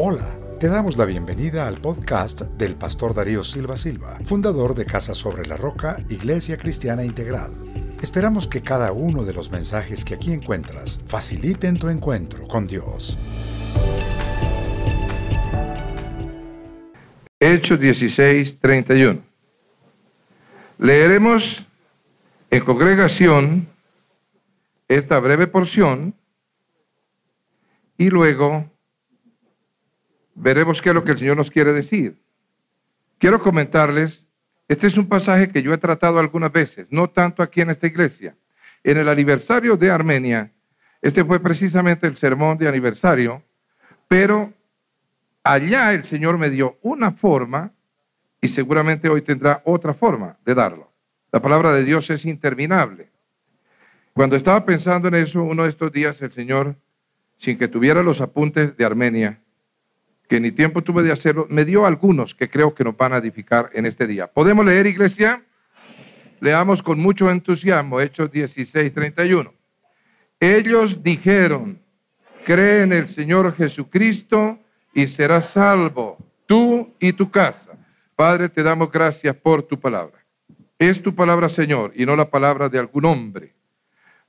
Hola, te damos la bienvenida al podcast del pastor Darío Silva Silva, fundador de Casa sobre la Roca, Iglesia Cristiana Integral. Esperamos que cada uno de los mensajes que aquí encuentras faciliten tu encuentro con Dios. Hechos 16, 31. Leeremos en congregación esta breve porción y luego veremos qué es lo que el Señor nos quiere decir. Quiero comentarles, este es un pasaje que yo he tratado algunas veces, no tanto aquí en esta iglesia. En el aniversario de Armenia, este fue precisamente el sermón de aniversario, pero allá el Señor me dio una forma y seguramente hoy tendrá otra forma de darlo. La palabra de Dios es interminable. Cuando estaba pensando en eso, uno de estos días el Señor, sin que tuviera los apuntes de Armenia, que ni tiempo tuve de hacerlo, me dio algunos que creo que nos van a edificar en este día. ¿Podemos leer, iglesia? Leamos con mucho entusiasmo Hechos 16, 31. Ellos dijeron, cree en el Señor Jesucristo y serás salvo, tú y tu casa. Padre, te damos gracias por tu palabra. Es tu palabra, Señor, y no la palabra de algún hombre.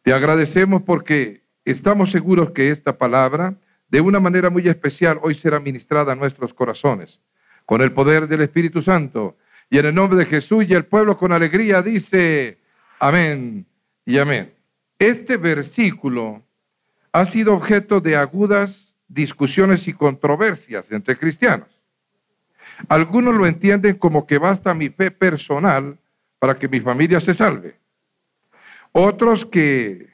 Te agradecemos porque estamos seguros que esta palabra de una manera muy especial hoy será ministrada a nuestros corazones, con el poder del Espíritu Santo. Y en el nombre de Jesús y el pueblo con alegría dice, amén y amén. Este versículo ha sido objeto de agudas discusiones y controversias entre cristianos. Algunos lo entienden como que basta mi fe personal para que mi familia se salve. Otros que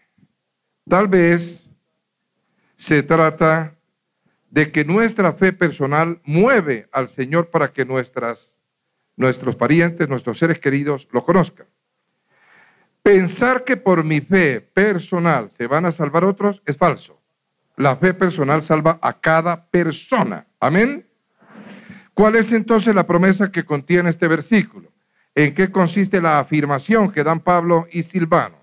tal vez se trata de que nuestra fe personal mueve al Señor para que nuestras, nuestros parientes, nuestros seres queridos lo conozcan. Pensar que por mi fe personal se van a salvar otros es falso. La fe personal salva a cada persona. Amén. ¿Cuál es entonces la promesa que contiene este versículo? ¿En qué consiste la afirmación que dan Pablo y Silvano?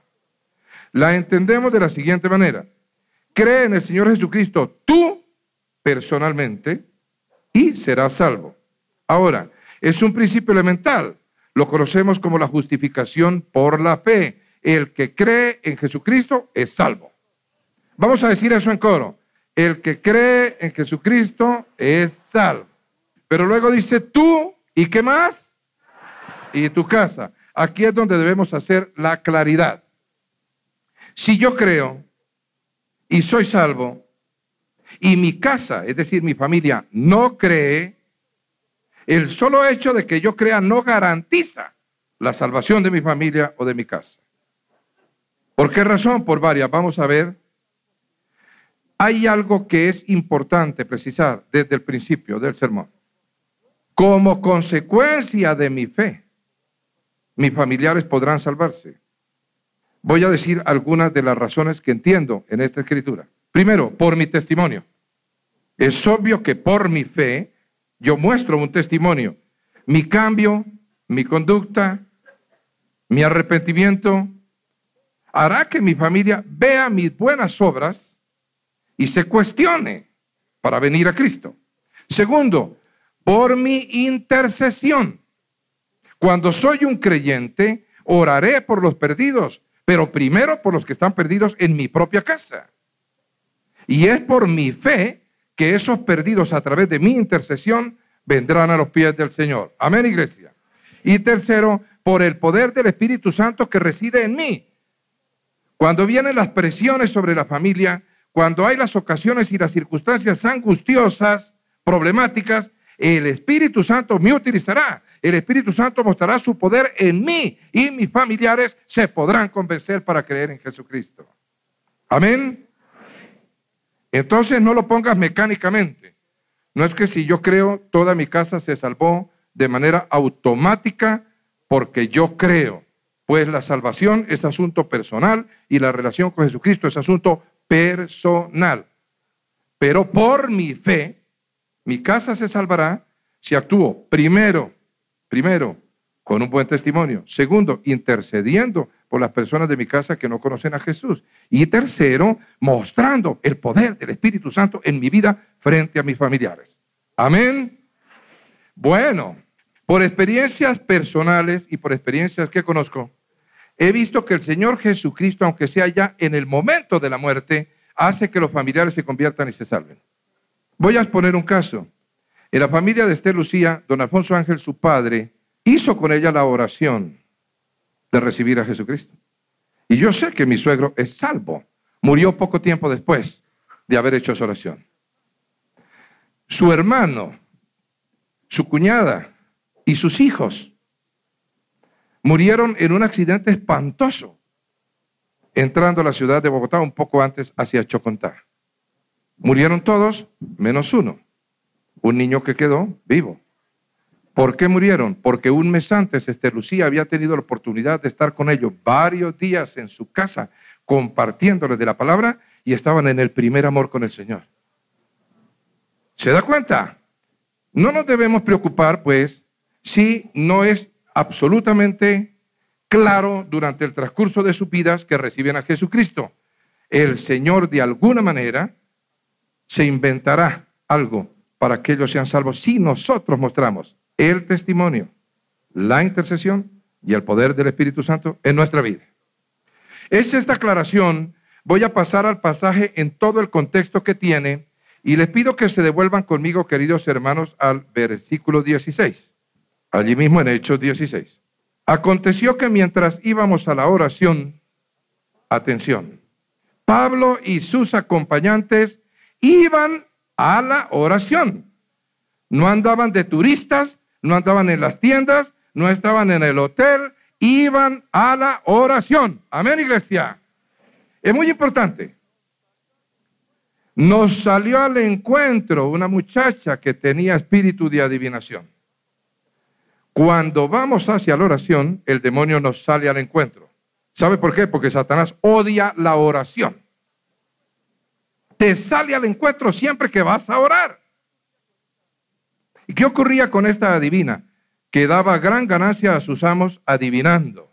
La entendemos de la siguiente manera. Cree en el Señor Jesucristo tú personalmente y serás salvo. Ahora, es un principio elemental. Lo conocemos como la justificación por la fe. El que cree en Jesucristo es salvo. Vamos a decir eso en coro. El que cree en Jesucristo es salvo. Pero luego dice tú y qué más? Y tu casa. Aquí es donde debemos hacer la claridad. Si yo creo y soy salvo, y mi casa, es decir, mi familia, no cree, el solo hecho de que yo crea no garantiza la salvación de mi familia o de mi casa. ¿Por qué razón? Por varias. Vamos a ver. Hay algo que es importante precisar desde el principio del sermón. Como consecuencia de mi fe, mis familiares podrán salvarse. Voy a decir algunas de las razones que entiendo en esta escritura. Primero, por mi testimonio. Es obvio que por mi fe yo muestro un testimonio. Mi cambio, mi conducta, mi arrepentimiento hará que mi familia vea mis buenas obras y se cuestione para venir a Cristo. Segundo, por mi intercesión. Cuando soy un creyente, oraré por los perdidos pero primero por los que están perdidos en mi propia casa. Y es por mi fe que esos perdidos a través de mi intercesión vendrán a los pies del Señor. Amén, iglesia. Y tercero, por el poder del Espíritu Santo que reside en mí. Cuando vienen las presiones sobre la familia, cuando hay las ocasiones y las circunstancias angustiosas, problemáticas, el Espíritu Santo me utilizará el Espíritu Santo mostrará su poder en mí y mis familiares se podrán convencer para creer en Jesucristo. Amén. Entonces no lo pongas mecánicamente. No es que si yo creo, toda mi casa se salvó de manera automática porque yo creo. Pues la salvación es asunto personal y la relación con Jesucristo es asunto personal. Pero por mi fe, mi casa se salvará si actúo primero Primero, con un buen testimonio. Segundo, intercediendo por las personas de mi casa que no conocen a Jesús. Y tercero, mostrando el poder del Espíritu Santo en mi vida frente a mis familiares. Amén. Bueno, por experiencias personales y por experiencias que conozco, he visto que el Señor Jesucristo, aunque sea ya en el momento de la muerte, hace que los familiares se conviertan y se salven. Voy a exponer un caso. En la familia de Esther Lucía, don Alfonso Ángel, su padre, hizo con ella la oración de recibir a Jesucristo. Y yo sé que mi suegro es salvo. Murió poco tiempo después de haber hecho esa oración. Su hermano, su cuñada y sus hijos murieron en un accidente espantoso entrando a la ciudad de Bogotá un poco antes hacia Chocontá. Murieron todos menos uno, un niño que quedó vivo. ¿Por qué murieron? Porque un mes antes Esther Lucía había tenido la oportunidad de estar con ellos varios días en su casa compartiéndoles de la palabra y estaban en el primer amor con el Señor. ¿Se da cuenta? No nos debemos preocupar, pues, si no es absolutamente claro durante el transcurso de sus vidas que reciben a Jesucristo. El Señor de alguna manera se inventará algo para que ellos sean salvos si nosotros mostramos el testimonio, la intercesión y el poder del Espíritu Santo en nuestra vida. Hecha esta aclaración, voy a pasar al pasaje en todo el contexto que tiene y les pido que se devuelvan conmigo, queridos hermanos, al versículo 16, allí mismo en Hechos 16. Aconteció que mientras íbamos a la oración, atención, Pablo y sus acompañantes iban a la oración. No andaban de turistas, no andaban en las tiendas, no estaban en el hotel, iban a la oración. Amén, iglesia. Es muy importante. Nos salió al encuentro una muchacha que tenía espíritu de adivinación. Cuando vamos hacia la oración, el demonio nos sale al encuentro. ¿Sabe por qué? Porque Satanás odia la oración. Te sale al encuentro siempre que vas a orar. ¿Y qué ocurría con esta adivina? Que daba gran ganancia a sus amos adivinando.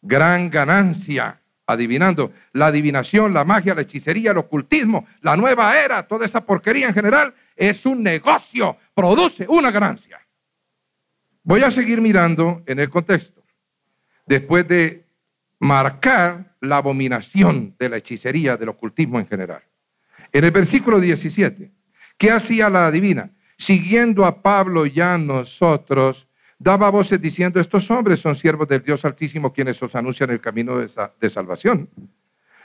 Gran ganancia adivinando. La adivinación, la magia, la hechicería, el ocultismo, la nueva era, toda esa porquería en general, es un negocio, produce una ganancia. Voy a seguir mirando en el contexto. Después de marcar la abominación de la hechicería, del ocultismo en general. En el versículo 17, ¿qué hacía la adivina? Siguiendo a Pablo ya nosotros, daba voces diciendo, estos hombres son siervos del Dios Altísimo quienes os anuncian el camino de, de salvación.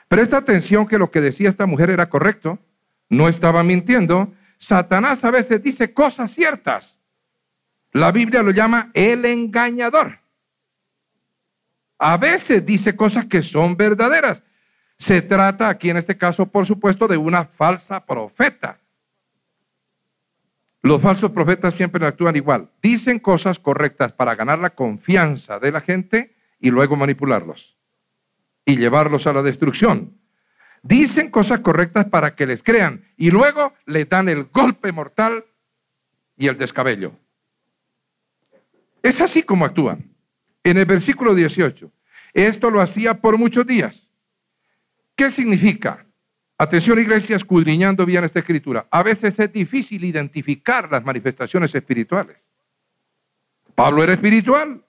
Presta atención que lo que decía esta mujer era correcto, no estaba mintiendo. Satanás a veces dice cosas ciertas. La Biblia lo llama el engañador. A veces dice cosas que son verdaderas. Se trata aquí en este caso, por supuesto, de una falsa profeta. Los falsos profetas siempre actúan igual. Dicen cosas correctas para ganar la confianza de la gente y luego manipularlos y llevarlos a la destrucción. Dicen cosas correctas para que les crean y luego les dan el golpe mortal y el descabello. Es así como actúan. En el versículo 18, esto lo hacía por muchos días. ¿Qué significa? Atención iglesia, escudriñando bien esta escritura. A veces es difícil identificar las manifestaciones espirituales. Pablo era espiritual.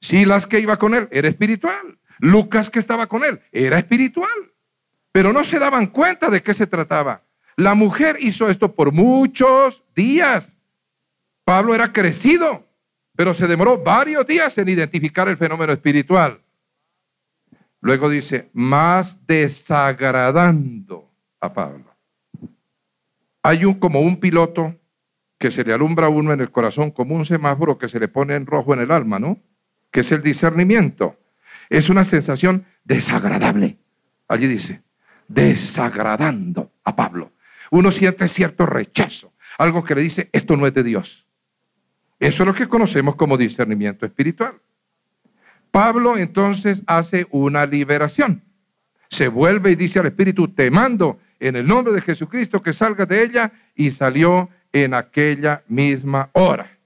Silas que iba con él era espiritual. Lucas que estaba con él era espiritual. Pero no se daban cuenta de qué se trataba. La mujer hizo esto por muchos días. Pablo era crecido, pero se demoró varios días en identificar el fenómeno espiritual. Luego dice, más desagradando a Pablo. Hay un como un piloto que se le alumbra a uno en el corazón como un semáforo que se le pone en rojo en el alma, ¿no? Que es el discernimiento. Es una sensación desagradable. Allí dice, desagradando a Pablo. Uno siente cierto rechazo, algo que le dice, esto no es de Dios. Eso es lo que conocemos como discernimiento espiritual. Pablo entonces hace una liberación. Se vuelve y dice al Espíritu, te mando en el nombre de Jesucristo que salga de ella y salió en aquella misma hora.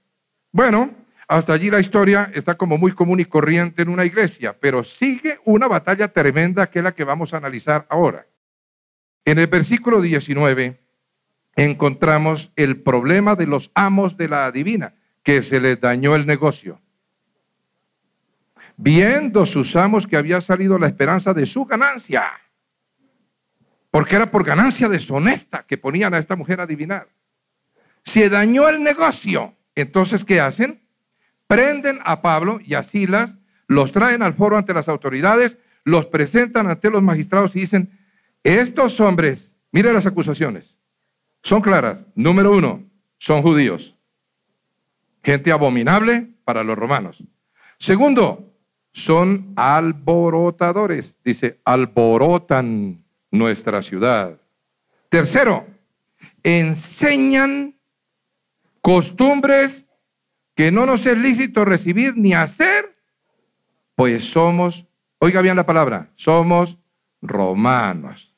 Bueno, hasta allí la historia está como muy común y corriente en una iglesia, pero sigue una batalla tremenda que es la que vamos a analizar ahora. En el versículo 19 encontramos el problema de los amos de la adivina, que se les dañó el negocio. Viendo sus amos que había salido la esperanza de su ganancia, porque era por ganancia deshonesta que ponían a esta mujer a adivinar. Se dañó el negocio. Entonces, ¿qué hacen? Prenden a Pablo y a Silas, los traen al foro ante las autoridades, los presentan ante los magistrados y dicen, estos hombres, miren las acusaciones, son claras. Número uno, son judíos. Gente abominable para los romanos. Segundo, son alborotadores. Dice, alborotan nuestra ciudad. Tercero, enseñan costumbres que no nos es lícito recibir ni hacer, pues somos, oiga bien la palabra, somos romanos.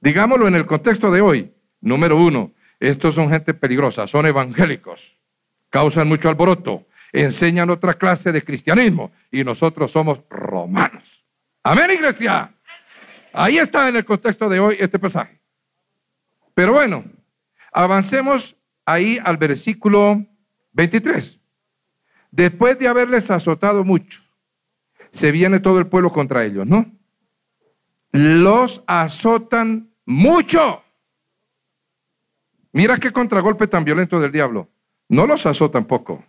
Digámoslo en el contexto de hoy. Número uno, estos son gente peligrosa, son evangélicos, causan mucho alboroto, enseñan otra clase de cristianismo y nosotros somos romanos. Amén, iglesia. Ahí está en el contexto de hoy este pasaje. Pero bueno, avancemos ahí al versículo 23. Después de haberles azotado mucho, se viene todo el pueblo contra ellos, ¿no? Los azotan mucho. Mira qué contragolpe tan violento del diablo. No los azotan poco,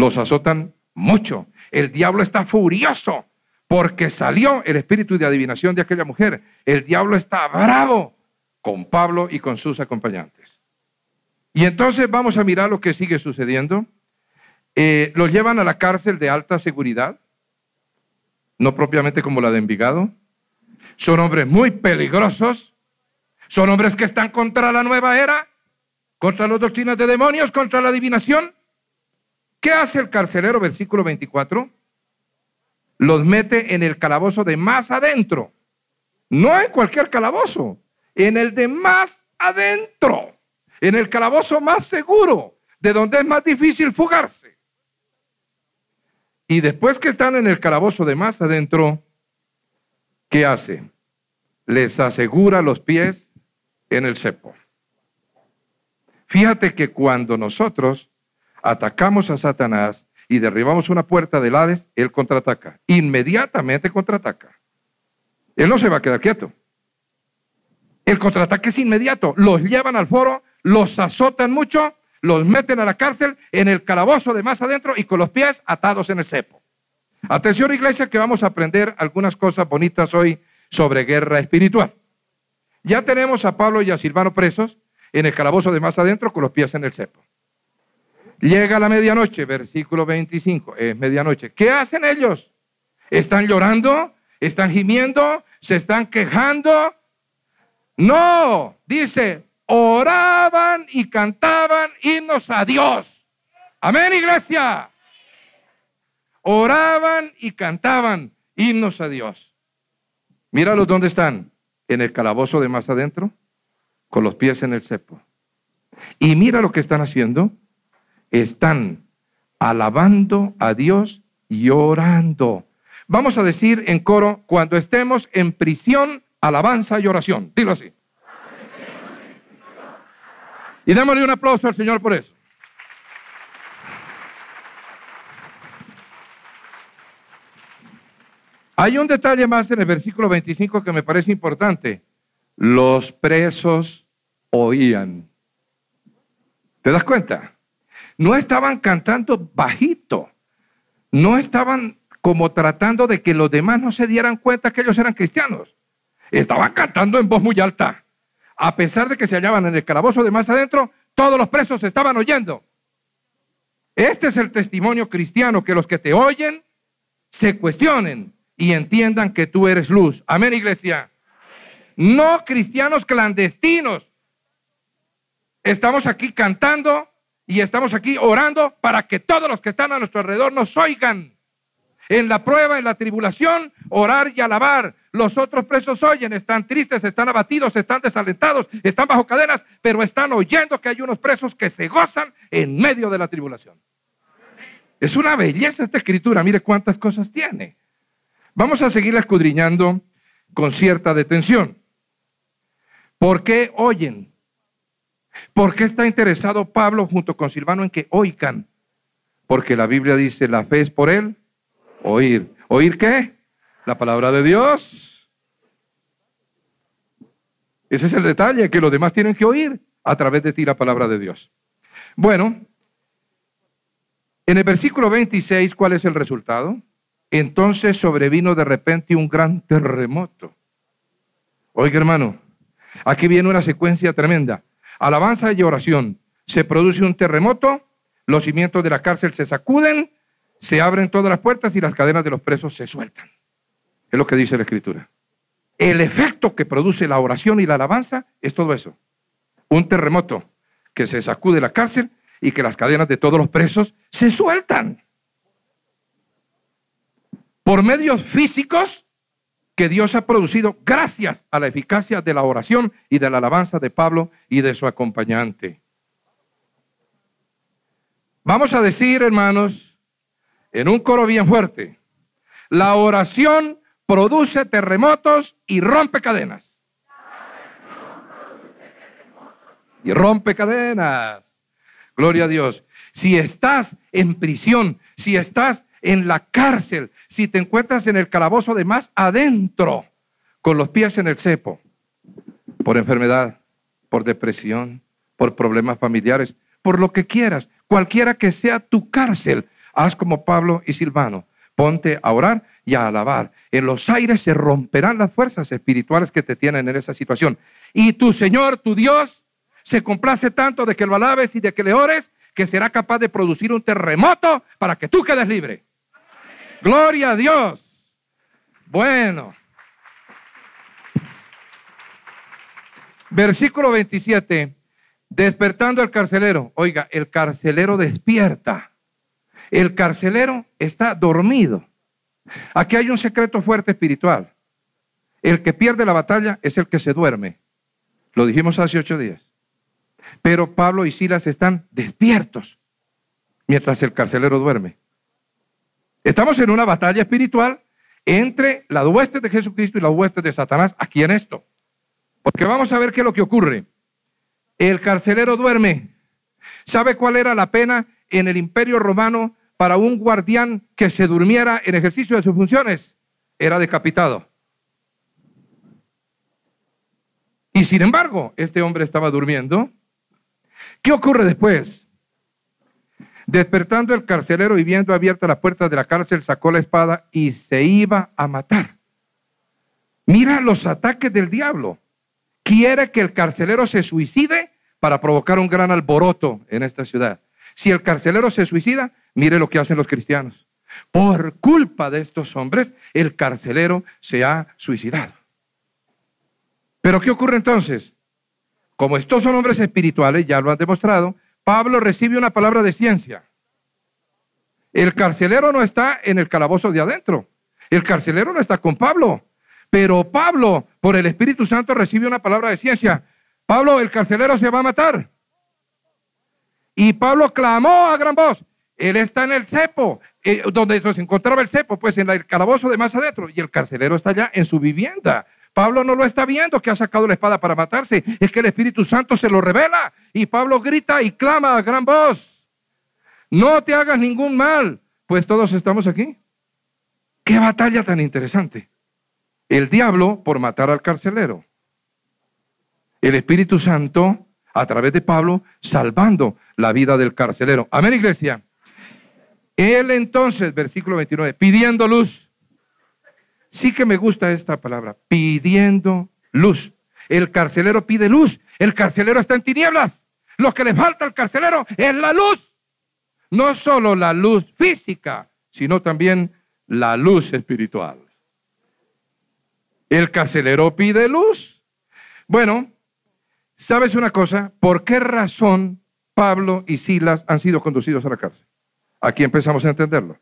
los azotan mucho. El diablo está furioso porque salió el espíritu de adivinación de aquella mujer. El diablo está bravo con Pablo y con sus acompañantes. Y entonces vamos a mirar lo que sigue sucediendo. Eh, los llevan a la cárcel de alta seguridad, no propiamente como la de Envigado. Son hombres muy peligrosos, son hombres que están contra la nueva era, contra las doctrinas de demonios, contra la adivinación. ¿Qué hace el carcelero? Versículo 24. Los mete en el calabozo de más adentro. No en cualquier calabozo, en el de más adentro, en el calabozo más seguro, de donde es más difícil fugarse. Y después que están en el calabozo de más adentro, ¿qué hace? Les asegura los pies en el cepo. Fíjate que cuando nosotros atacamos a Satanás y derribamos una puerta del Hades, él contraataca. Inmediatamente contraataca. Él no se va a quedar quieto. El contraataque es inmediato. Los llevan al foro, los azotan mucho, los meten a la cárcel en el calabozo de más adentro y con los pies atados en el cepo. Atención iglesia que vamos a aprender algunas cosas bonitas hoy sobre guerra espiritual. Ya tenemos a Pablo y a Silvano presos en el calabozo de más adentro con los pies en el cepo. Llega la medianoche, versículo 25, es medianoche. ¿Qué hacen ellos? ¿Están llorando? ¿Están gimiendo? ¿Se están quejando? No, dice, oraban y cantaban himnos a Dios. Amén, iglesia. Oraban y cantaban himnos a Dios. Míralos dónde están en el calabozo de más adentro, con los pies en el cepo. Y mira lo que están haciendo. Están alabando a Dios y orando. Vamos a decir en coro, cuando estemos en prisión, alabanza y oración. Dilo así. Y démosle un aplauso al Señor por eso. Hay un detalle más en el versículo 25 que me parece importante. Los presos oían. ¿Te das cuenta? No estaban cantando bajito. No estaban como tratando de que los demás no se dieran cuenta que ellos eran cristianos. Estaban cantando en voz muy alta. A pesar de que se hallaban en el calabozo de más adentro, todos los presos estaban oyendo. Este es el testimonio cristiano, que los que te oyen se cuestionen y entiendan que tú eres luz. Amén, iglesia. No cristianos clandestinos. Estamos aquí cantando y estamos aquí orando para que todos los que están a nuestro alrededor nos oigan. En la prueba, en la tribulación, orar y alabar. Los otros presos oyen, están tristes, están abatidos, están desalentados, están bajo cadenas, pero están oyendo que hay unos presos que se gozan en medio de la tribulación. Es una belleza esta escritura, mire cuántas cosas tiene. Vamos a seguir escudriñando con cierta detención. ¿Por qué oyen? ¿Por qué está interesado Pablo junto con Silvano en que oigan? Porque la Biblia dice, la fe es por él, oír. ¿Oír qué? La palabra de Dios. Ese es el detalle, que los demás tienen que oír a través de ti la palabra de Dios. Bueno, en el versículo 26, ¿cuál es el resultado? Entonces sobrevino de repente un gran terremoto. Oiga, hermano, aquí viene una secuencia tremenda. Alabanza y oración. Se produce un terremoto, los cimientos de la cárcel se sacuden, se abren todas las puertas y las cadenas de los presos se sueltan. Es lo que dice la Escritura. El efecto que produce la oración y la alabanza es todo eso. Un terremoto que se sacude la cárcel y que las cadenas de todos los presos se sueltan por medios físicos que Dios ha producido gracias a la eficacia de la oración y de la alabanza de Pablo y de su acompañante. Vamos a decir, hermanos, en un coro bien fuerte, la oración produce terremotos y rompe cadenas. Y rompe cadenas. Gloria a Dios. Si estás en prisión, si estás en la cárcel, si te encuentras en el calabozo de más adentro, con los pies en el cepo, por enfermedad, por depresión, por problemas familiares, por lo que quieras, cualquiera que sea tu cárcel, haz como Pablo y Silvano, ponte a orar y a alabar. En los aires se romperán las fuerzas espirituales que te tienen en esa situación. Y tu Señor, tu Dios, se complace tanto de que lo alabes y de que le ores, que será capaz de producir un terremoto para que tú quedes libre. Gloria a Dios. Bueno. Versículo 27. Despertando el carcelero. Oiga, el carcelero despierta. El carcelero está dormido. Aquí hay un secreto fuerte espiritual. El que pierde la batalla es el que se duerme. Lo dijimos hace ocho días. Pero Pablo y Silas están despiertos mientras el carcelero duerme. Estamos en una batalla espiritual entre la hueste de Jesucristo y la hueste de Satanás aquí en esto. Porque vamos a ver qué es lo que ocurre. El carcelero duerme. ¿Sabe cuál era la pena en el imperio romano para un guardián que se durmiera en ejercicio de sus funciones? Era decapitado. Y sin embargo, este hombre estaba durmiendo. ¿Qué ocurre después? Despertando el carcelero y viendo abierta la puerta de la cárcel, sacó la espada y se iba a matar. Mira los ataques del diablo. Quiere que el carcelero se suicide para provocar un gran alboroto en esta ciudad. Si el carcelero se suicida, mire lo que hacen los cristianos. Por culpa de estos hombres, el carcelero se ha suicidado. Pero ¿qué ocurre entonces? Como estos son hombres espirituales, ya lo han demostrado, Pablo recibe una palabra de ciencia. El carcelero no está en el calabozo de adentro. El carcelero no está con Pablo. Pero Pablo, por el Espíritu Santo, recibe una palabra de ciencia. Pablo, el carcelero se va a matar. Y Pablo clamó a gran voz. Él está en el cepo, eh, donde se encontraba el cepo, pues en el calabozo de más adentro. Y el carcelero está allá en su vivienda. Pablo no lo está viendo que ha sacado la espada para matarse. Es que el Espíritu Santo se lo revela. Y Pablo grita y clama a gran voz. No te hagas ningún mal, pues todos estamos aquí. Qué batalla tan interesante. El diablo por matar al carcelero. El Espíritu Santo a través de Pablo salvando la vida del carcelero. Amén, iglesia. Él entonces, versículo 29, pidiendo luz Sí que me gusta esta palabra, pidiendo luz. El carcelero pide luz. El carcelero está en tinieblas. Lo que le falta al carcelero es la luz. No solo la luz física, sino también la luz espiritual. El carcelero pide luz. Bueno, ¿sabes una cosa? ¿Por qué razón Pablo y Silas han sido conducidos a la cárcel? Aquí empezamos a entenderlo.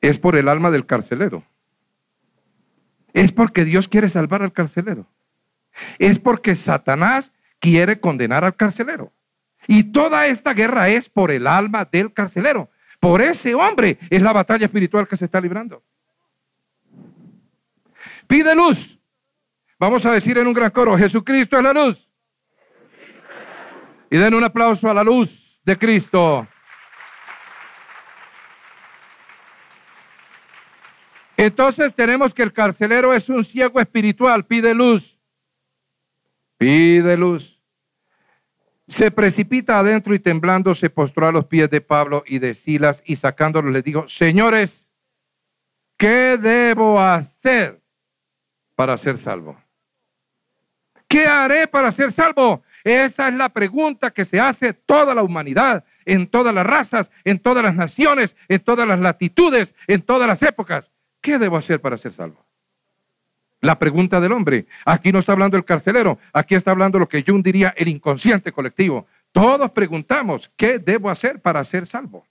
Es por el alma del carcelero. Es porque Dios quiere salvar al carcelero. Es porque Satanás quiere condenar al carcelero. Y toda esta guerra es por el alma del carcelero. Por ese hombre es la batalla espiritual que se está librando. Pide luz. Vamos a decir en un gran coro, Jesucristo es la luz. Y den un aplauso a la luz de Cristo. Entonces tenemos que el carcelero es un ciego espiritual, pide luz. Pide luz. Se precipita adentro y temblando se postró a los pies de Pablo y de Silas y sacándolos les dijo, señores, ¿qué debo hacer para ser salvo? ¿Qué haré para ser salvo? Esa es la pregunta que se hace toda la humanidad, en todas las razas, en todas las naciones, en todas las latitudes, en todas las épocas. ¿Qué debo hacer para ser salvo? La pregunta del hombre. Aquí no está hablando el carcelero, aquí está hablando lo que Jung diría el inconsciente colectivo. Todos preguntamos, ¿qué debo hacer para ser salvo?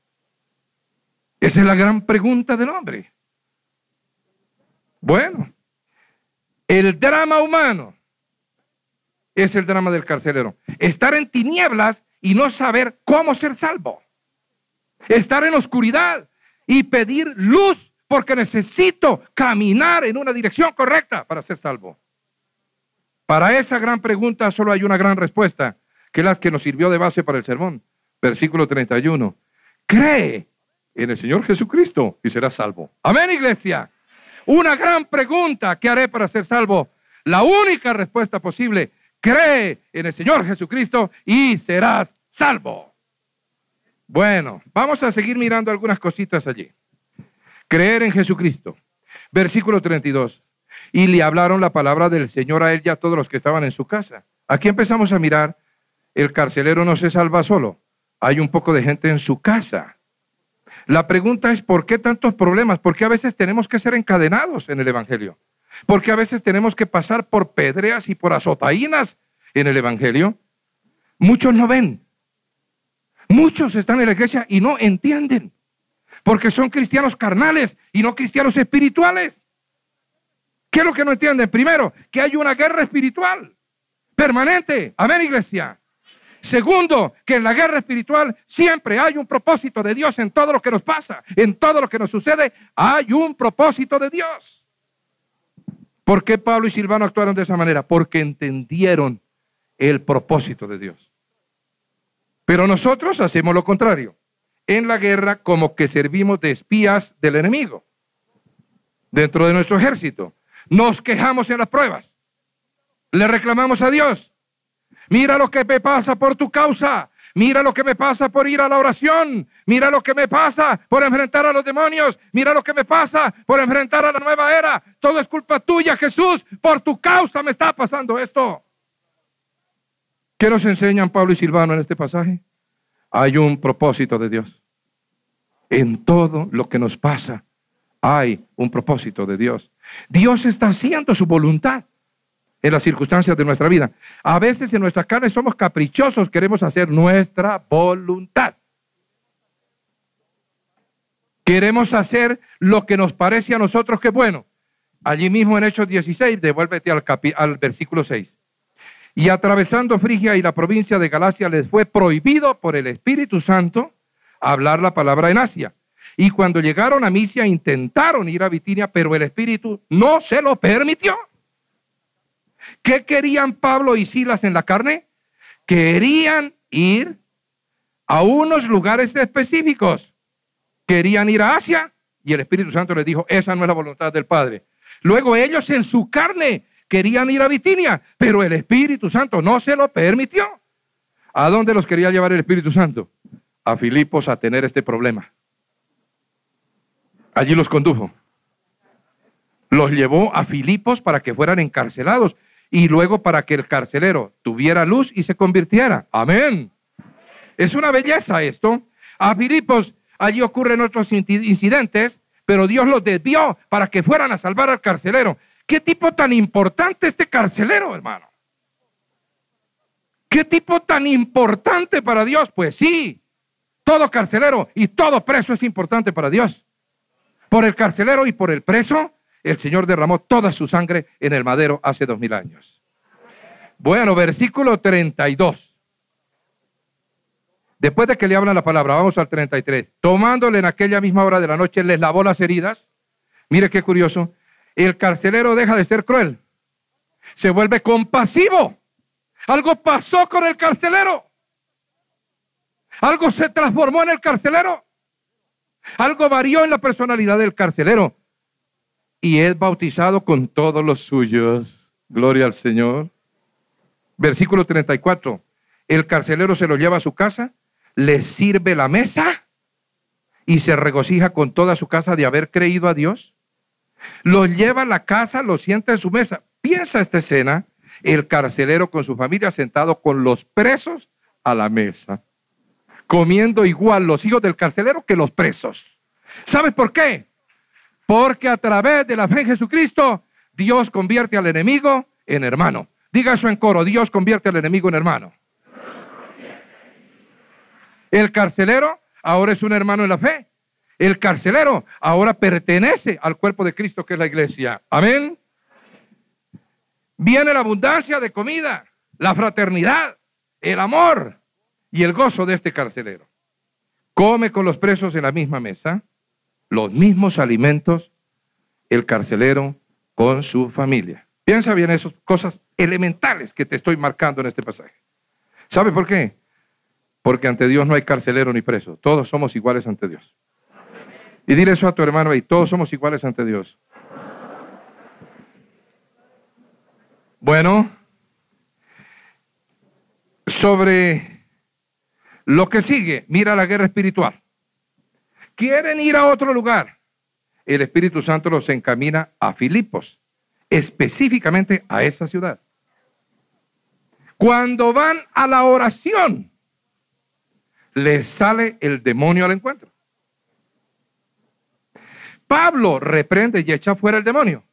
Esa es la gran pregunta del hombre. Bueno, el drama humano es el drama del carcelero. Estar en tinieblas y no saber cómo ser salvo. Estar en oscuridad y pedir luz porque necesito caminar en una dirección correcta para ser salvo. Para esa gran pregunta solo hay una gran respuesta, que es la que nos sirvió de base para el sermón. Versículo 31. Cree en el Señor Jesucristo y serás salvo. Amén, iglesia. Una gran pregunta, ¿qué haré para ser salvo? La única respuesta posible, cree en el Señor Jesucristo y serás salvo. Bueno, vamos a seguir mirando algunas cositas allí. Creer en Jesucristo. Versículo 32. Y le hablaron la palabra del Señor a él y a todos los que estaban en su casa. Aquí empezamos a mirar, el carcelero no se salva solo. Hay un poco de gente en su casa. La pregunta es, ¿por qué tantos problemas? ¿Por qué a veces tenemos que ser encadenados en el Evangelio? ¿Por qué a veces tenemos que pasar por pedreas y por azotaínas en el Evangelio? Muchos no ven. Muchos están en la iglesia y no entienden porque son cristianos carnales y no cristianos espirituales. ¿Qué es lo que no entienden? Primero, que hay una guerra espiritual permanente. Amén, iglesia. Segundo, que en la guerra espiritual siempre hay un propósito de Dios en todo lo que nos pasa, en todo lo que nos sucede, hay un propósito de Dios. ¿Por qué Pablo y Silvano actuaron de esa manera? Porque entendieron el propósito de Dios. Pero nosotros hacemos lo contrario en la guerra como que servimos de espías del enemigo dentro de nuestro ejército. Nos quejamos en las pruebas. Le reclamamos a Dios. Mira lo que me pasa por tu causa. Mira lo que me pasa por ir a la oración. Mira lo que me pasa por enfrentar a los demonios. Mira lo que me pasa por enfrentar a la nueva era. Todo es culpa tuya, Jesús. Por tu causa me está pasando esto. ¿Qué nos enseñan Pablo y Silvano en este pasaje? Hay un propósito de Dios. En todo lo que nos pasa hay un propósito de Dios. Dios está haciendo su voluntad en las circunstancias de nuestra vida. A veces en nuestra carne somos caprichosos, queremos hacer nuestra voluntad. Queremos hacer lo que nos parece a nosotros que es bueno. Allí mismo en Hechos 16, devuélvete al, al versículo 6. Y atravesando Frigia y la provincia de Galacia les fue prohibido por el Espíritu Santo hablar la palabra en Asia. Y cuando llegaron a Misia intentaron ir a Bitinia, pero el Espíritu no se lo permitió. ¿Qué querían Pablo y Silas en la carne? Querían ir a unos lugares específicos. Querían ir a Asia y el Espíritu Santo les dijo, esa no es la voluntad del Padre. Luego ellos en su carne querían ir a Bitinia, pero el Espíritu Santo no se lo permitió. ¿A dónde los quería llevar el Espíritu Santo? A Filipos a tener este problema. Allí los condujo. Los llevó a Filipos para que fueran encarcelados y luego para que el carcelero tuviera luz y se convirtiera. Amén. Es una belleza esto. A Filipos allí ocurren otros incidentes, pero Dios los desvió para que fueran a salvar al carcelero. ¿Qué tipo tan importante este carcelero, hermano? ¿Qué tipo tan importante para Dios? Pues sí, todo carcelero y todo preso es importante para Dios. Por el carcelero y por el preso, el Señor derramó toda su sangre en el madero hace dos mil años. Bueno, versículo 32. Después de que le hablan la palabra, vamos al 33. Tomándole en aquella misma hora de la noche, les lavó las heridas. Mire qué curioso el carcelero deja de ser cruel. se vuelve compasivo. Algo pasó con el carcelero. Algo se transformó en el carcelero. Algo varió en la personalidad del carcelero. Y es bautizado con todos los suyos. Gloria al Señor. Versículo 34. El carcelero se lo lleva a su casa, le sirve la mesa y se regocija con toda su casa de haber creído a Dios. Lo lleva a la casa, lo sienta en su mesa. Piensa esta escena, el carcelero con su familia sentado con los presos a la mesa, comiendo igual los hijos del carcelero que los presos. ¿Sabes por qué? Porque a través de la fe en Jesucristo, Dios convierte al enemigo en hermano. Diga eso en coro, Dios convierte al enemigo en hermano. El carcelero ahora es un hermano en la fe. El carcelero ahora pertenece al cuerpo de Cristo que es la iglesia. Amén. Viene la abundancia de comida, la fraternidad, el amor y el gozo de este carcelero. Come con los presos en la misma mesa, los mismos alimentos, el carcelero con su familia. Piensa bien esas cosas elementales que te estoy marcando en este pasaje. ¿Sabe por qué? Porque ante Dios no hay carcelero ni preso. Todos somos iguales ante Dios. Y dile eso a tu hermano y todos somos iguales ante Dios. Bueno, sobre lo que sigue, mira la guerra espiritual. Quieren ir a otro lugar. El Espíritu Santo los encamina a Filipos, específicamente a esa ciudad. Cuando van a la oración, les sale el demonio al encuentro. Pablo reprende y echa fuera el demonio.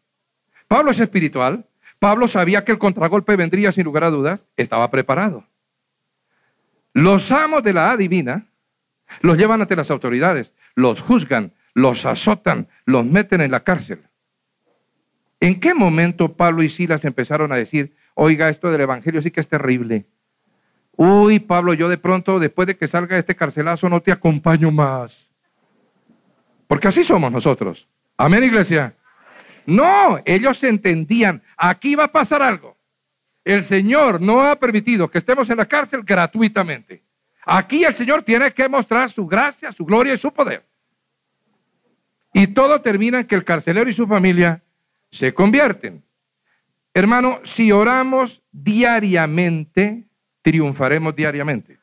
Pablo es espiritual. Pablo sabía que el contragolpe vendría sin lugar a dudas. Estaba preparado. Los amos de la adivina los llevan ante las autoridades, los juzgan, los azotan, los meten en la cárcel. ¿En qué momento Pablo y Silas empezaron a decir, oiga, esto del Evangelio sí que es terrible? Uy, Pablo, yo de pronto, después de que salga este carcelazo, no te acompaño más. Porque así somos nosotros. Amén, iglesia. No, ellos entendían, aquí va a pasar algo. El Señor no ha permitido que estemos en la cárcel gratuitamente. Aquí el Señor tiene que mostrar su gracia, su gloria y su poder. Y todo termina en que el carcelero y su familia se convierten. Hermano, si oramos diariamente, triunfaremos diariamente.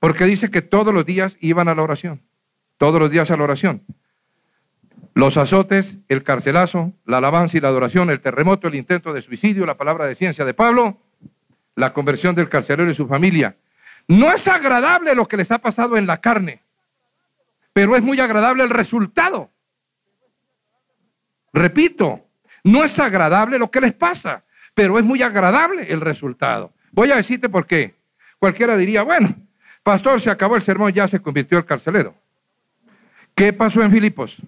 Porque dice que todos los días iban a la oración. Todos los días a la oración. Los azotes, el carcelazo, la alabanza y la adoración, el terremoto, el intento de suicidio, la palabra de ciencia de Pablo, la conversión del carcelero y su familia. No es agradable lo que les ha pasado en la carne, pero es muy agradable el resultado. Repito, no es agradable lo que les pasa, pero es muy agradable el resultado. Voy a decirte por qué. Cualquiera diría, bueno, pastor, se acabó el sermón, ya se convirtió el carcelero. ¿Qué pasó en Filipos?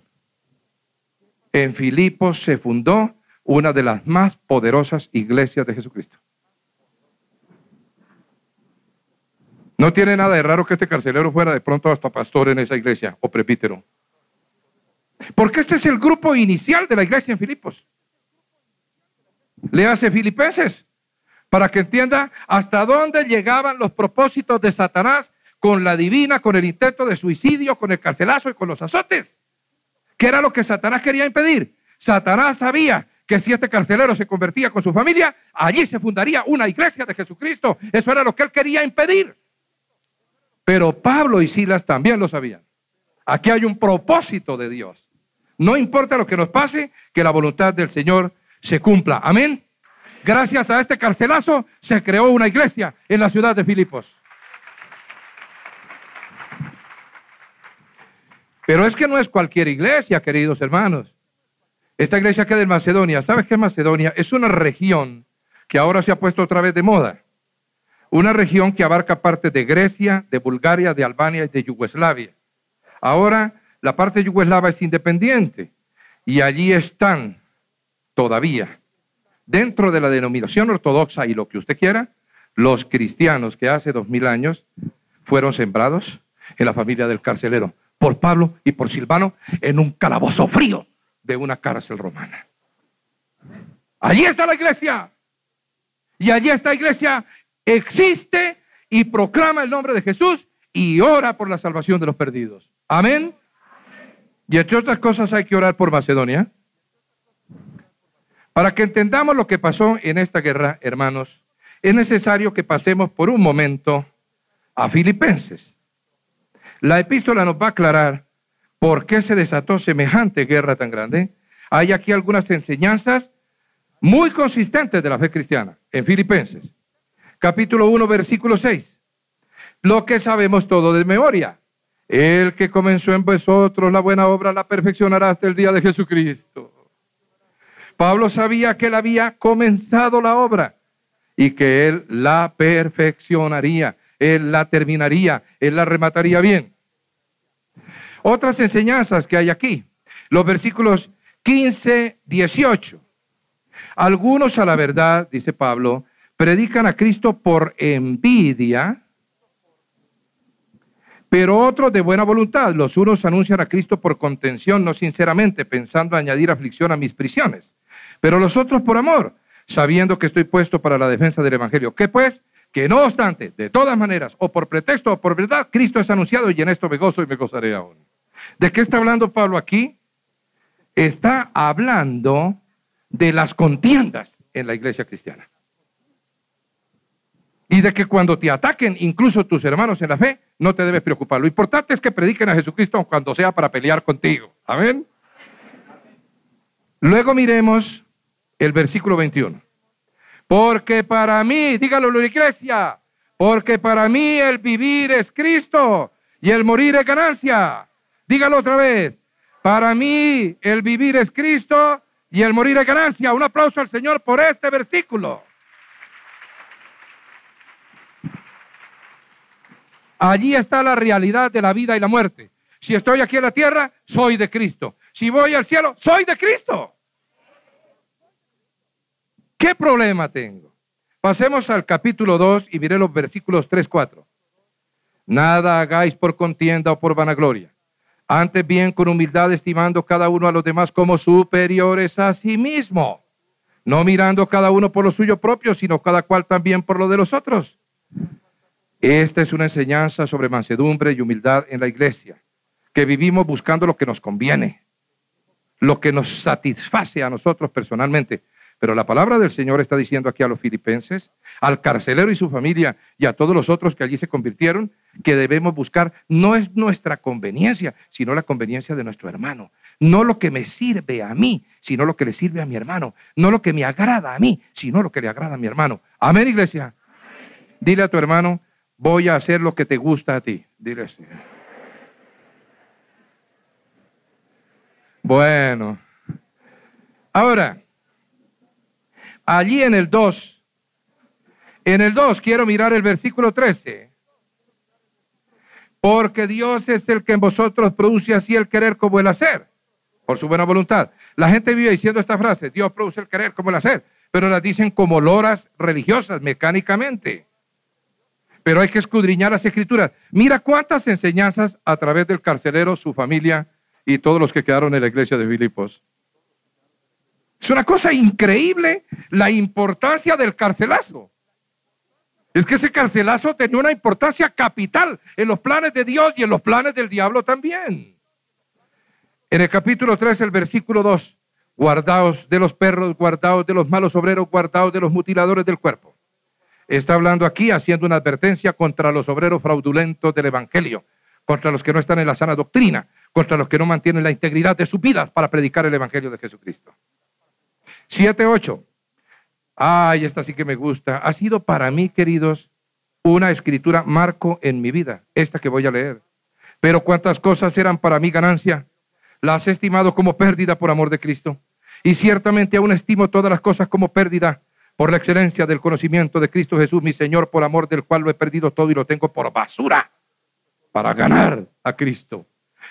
En Filipos se fundó una de las más poderosas iglesias de Jesucristo. No tiene nada de raro que este carcelero fuera de pronto hasta pastor en esa iglesia o prepítero. Porque este es el grupo inicial de la iglesia en Filipos. Le hace Filipenses para que entienda hasta dónde llegaban los propósitos de Satanás con la divina, con el intento de suicidio, con el carcelazo y con los azotes. ¿Qué era lo que Satanás quería impedir? Satanás sabía que si este carcelero se convertía con su familia, allí se fundaría una iglesia de Jesucristo. Eso era lo que él quería impedir. Pero Pablo y Silas también lo sabían. Aquí hay un propósito de Dios. No importa lo que nos pase, que la voluntad del Señor se cumpla. Amén. Gracias a este carcelazo se creó una iglesia en la ciudad de Filipos. Pero es que no es cualquier iglesia, queridos hermanos. Esta iglesia queda en Macedonia. ¿Sabes qué es Macedonia? Es una región que ahora se ha puesto otra vez de moda. Una región que abarca partes de Grecia, de Bulgaria, de Albania y de Yugoslavia. Ahora la parte de Yugoslavia es independiente y allí están todavía dentro de la denominación ortodoxa y lo que usted quiera, los cristianos que hace dos mil años fueron sembrados en la familia del carcelero por Pablo y por Silvano en un calabozo frío de una cárcel romana. Allí está la iglesia. Y allí esta iglesia existe y proclama el nombre de Jesús y ora por la salvación de los perdidos. Amén. Y entre otras cosas hay que orar por Macedonia. Para que entendamos lo que pasó en esta guerra, hermanos, es necesario que pasemos por un momento a Filipenses. La epístola nos va a aclarar por qué se desató semejante guerra tan grande. Hay aquí algunas enseñanzas muy consistentes de la fe cristiana en Filipenses. Capítulo 1, versículo 6. Lo que sabemos todo de memoria. El que comenzó en vosotros la buena obra la perfeccionará hasta el día de Jesucristo. Pablo sabía que él había comenzado la obra y que él la perfeccionaría, él la terminaría, él la remataría bien. Otras enseñanzas que hay aquí, los versículos 15, 18. Algunos a la verdad, dice Pablo, predican a Cristo por envidia, pero otros de buena voluntad. Los unos anuncian a Cristo por contención, no sinceramente, pensando añadir aflicción a mis prisiones, pero los otros por amor, sabiendo que estoy puesto para la defensa del Evangelio. ¿Qué pues? Que no obstante, de todas maneras, o por pretexto o por verdad, Cristo es anunciado y en esto me gozo y me gozaré aún. ¿De qué está hablando Pablo aquí? Está hablando de las contiendas en la iglesia cristiana. Y de que cuando te ataquen incluso tus hermanos en la fe, no te debes preocupar. Lo importante es que prediquen a Jesucristo cuando sea para pelear contigo. Amén. Luego miremos el versículo 21. Porque para mí, dígalo la iglesia, porque para mí el vivir es Cristo y el morir es ganancia. Dígalo otra vez. Para mí el vivir es Cristo y el morir es ganancia. Un aplauso al Señor por este versículo. Allí está la realidad de la vida y la muerte. Si estoy aquí en la tierra, soy de Cristo. Si voy al cielo, soy de Cristo. ¿Qué problema tengo? Pasemos al capítulo 2 y miré los versículos 3, 4. Nada hagáis por contienda o por vanagloria. Antes bien con humildad estimando cada uno a los demás como superiores a sí mismo. No mirando cada uno por lo suyo propio, sino cada cual también por lo de los otros. Esta es una enseñanza sobre mansedumbre y humildad en la iglesia, que vivimos buscando lo que nos conviene, lo que nos satisface a nosotros personalmente. Pero la palabra del Señor está diciendo aquí a los filipenses, al carcelero y su familia y a todos los otros que allí se convirtieron, que debemos buscar no es nuestra conveniencia, sino la conveniencia de nuestro hermano. No lo que me sirve a mí, sino lo que le sirve a mi hermano. No lo que me agrada a mí, sino lo que le agrada a mi hermano. Amén, iglesia. Dile a tu hermano, voy a hacer lo que te gusta a ti. Dile así. Bueno. Ahora, allí en el 2, en el 2 quiero mirar el versículo 13. Porque Dios es el que en vosotros produce así el querer como el hacer, por su buena voluntad. La gente vive diciendo esta frase, Dios produce el querer como el hacer, pero las dicen como loras religiosas, mecánicamente pero hay que escudriñar las escrituras. Mira cuántas enseñanzas a través del carcelero, su familia y todos los que quedaron en la iglesia de Filipos. Es una cosa increíble la importancia del carcelazo. Es que ese carcelazo tenía una importancia capital en los planes de Dios y en los planes del diablo también. En el capítulo 3, el versículo 2, guardaos de los perros, guardaos de los malos obreros, guardaos de los mutiladores del cuerpo. Está hablando aquí haciendo una advertencia contra los obreros fraudulentos del Evangelio, contra los que no están en la sana doctrina, contra los que no mantienen la integridad de sus vidas para predicar el Evangelio de Jesucristo. 7.8. Ay, esta sí que me gusta. Ha sido para mí, queridos, una escritura marco en mi vida, esta que voy a leer. Pero cuántas cosas eran para mí ganancia, las he estimado como pérdida por amor de Cristo. Y ciertamente aún estimo todas las cosas como pérdida por la excelencia del conocimiento de Cristo Jesús, mi Señor, por amor del cual lo he perdido todo y lo tengo por basura para ganar a Cristo.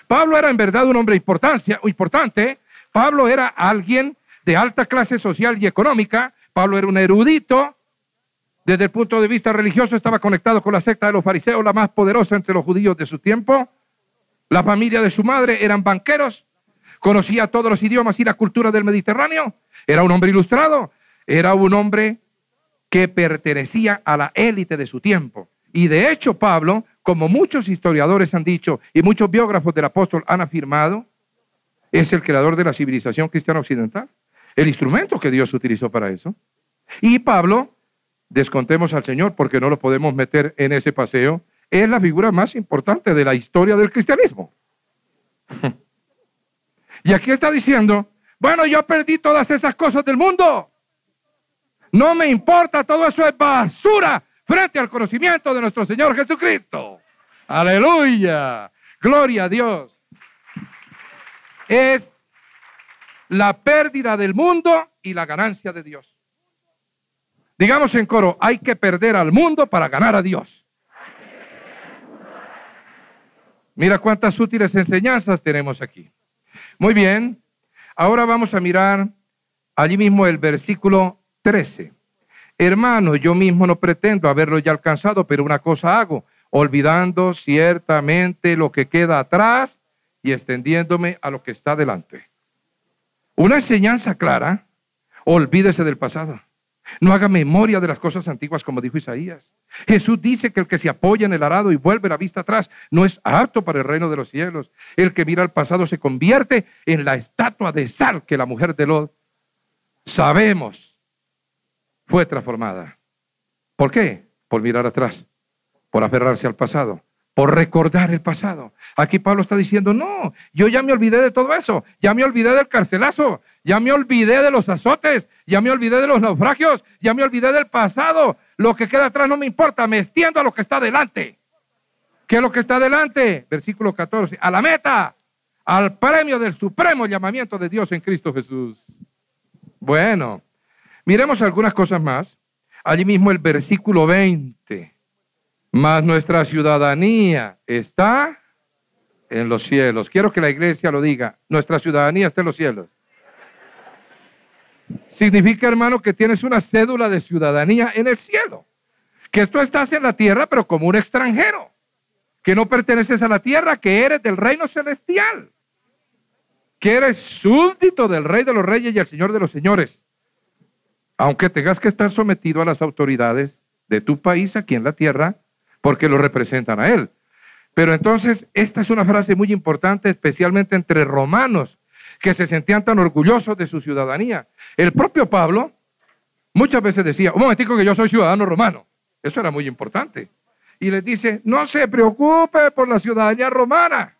Pablo era en verdad un hombre importancia, importante. Pablo era alguien de alta clase social y económica. Pablo era un erudito. Desde el punto de vista religioso estaba conectado con la secta de los fariseos, la más poderosa entre los judíos de su tiempo. La familia de su madre eran banqueros. Conocía todos los idiomas y la cultura del Mediterráneo. Era un hombre ilustrado Era un hombre que pertenecía a la élite de su tiempo. Y de hecho Pablo, como muchos historiadores han dicho y muchos biógrafos del apóstol han afirmado, es el creador de la civilización cristiana occidental. El instrumento que Dios utilizó para eso. Y Pablo, descontemos al Señor porque no lo podemos meter en ese paseo, es la figura más importante de la historia del cristianismo. Y aquí está diciendo, bueno, yo perdí todas esas cosas del mundo. No me importa, todo eso es basura frente al conocimiento de nuestro Señor Jesucristo. Aleluya. Gloria a Dios. Es la pérdida del mundo y la ganancia de Dios. Digamos en coro, hay que perder al mundo para ganar a Dios. Mira cuántas útiles enseñanzas tenemos aquí. Muy bien, ahora vamos a mirar allí mismo el versículo 13. Hermano, yo mismo no pretendo haberlo ya alcanzado, pero una cosa hago, olvidando ciertamente lo que queda atrás y extendiéndome a lo que está delante. Una enseñanza clara, olvídese del pasado. No haga memoria de las cosas antiguas, como dijo Isaías. Jesús dice que el que se apoya en el arado y vuelve la vista atrás no es apto para el reino de los cielos. El que mira al pasado se convierte en la estatua de sal que la mujer de Lot, sabemos, fue transformada. ¿Por qué? Por mirar atrás, por aferrarse al pasado, por recordar el pasado. Aquí Pablo está diciendo, no, yo ya me olvidé de todo eso, ya me olvidé del carcelazo, ya me olvidé de los azotes, ya me olvidé de los naufragios, ya me olvidé del pasado. Lo que queda atrás no me importa, me extiendo a lo que está delante. ¿Qué es lo que está delante? Versículo 14, a la meta, al premio del supremo llamamiento de Dios en Cristo Jesús. Bueno, miremos algunas cosas más. Allí mismo el versículo 20. Más nuestra ciudadanía está en los cielos. Quiero que la iglesia lo diga. Nuestra ciudadanía está en los cielos. Significa, hermano, que tienes una cédula de ciudadanía en el cielo. Que tú estás en la tierra, pero como un extranjero. Que no perteneces a la tierra, que eres del reino celestial. Que eres súbdito del rey de los reyes y el señor de los señores. Aunque tengas que estar sometido a las autoridades de tu país aquí en la tierra, porque lo representan a él. Pero entonces, esta es una frase muy importante, especialmente entre romanos, que se sentían tan orgullosos de su ciudadanía. El propio Pablo muchas veces decía, un momentico que yo soy ciudadano romano. Eso era muy importante. Y les dice, no se preocupe por la ciudadanía romana.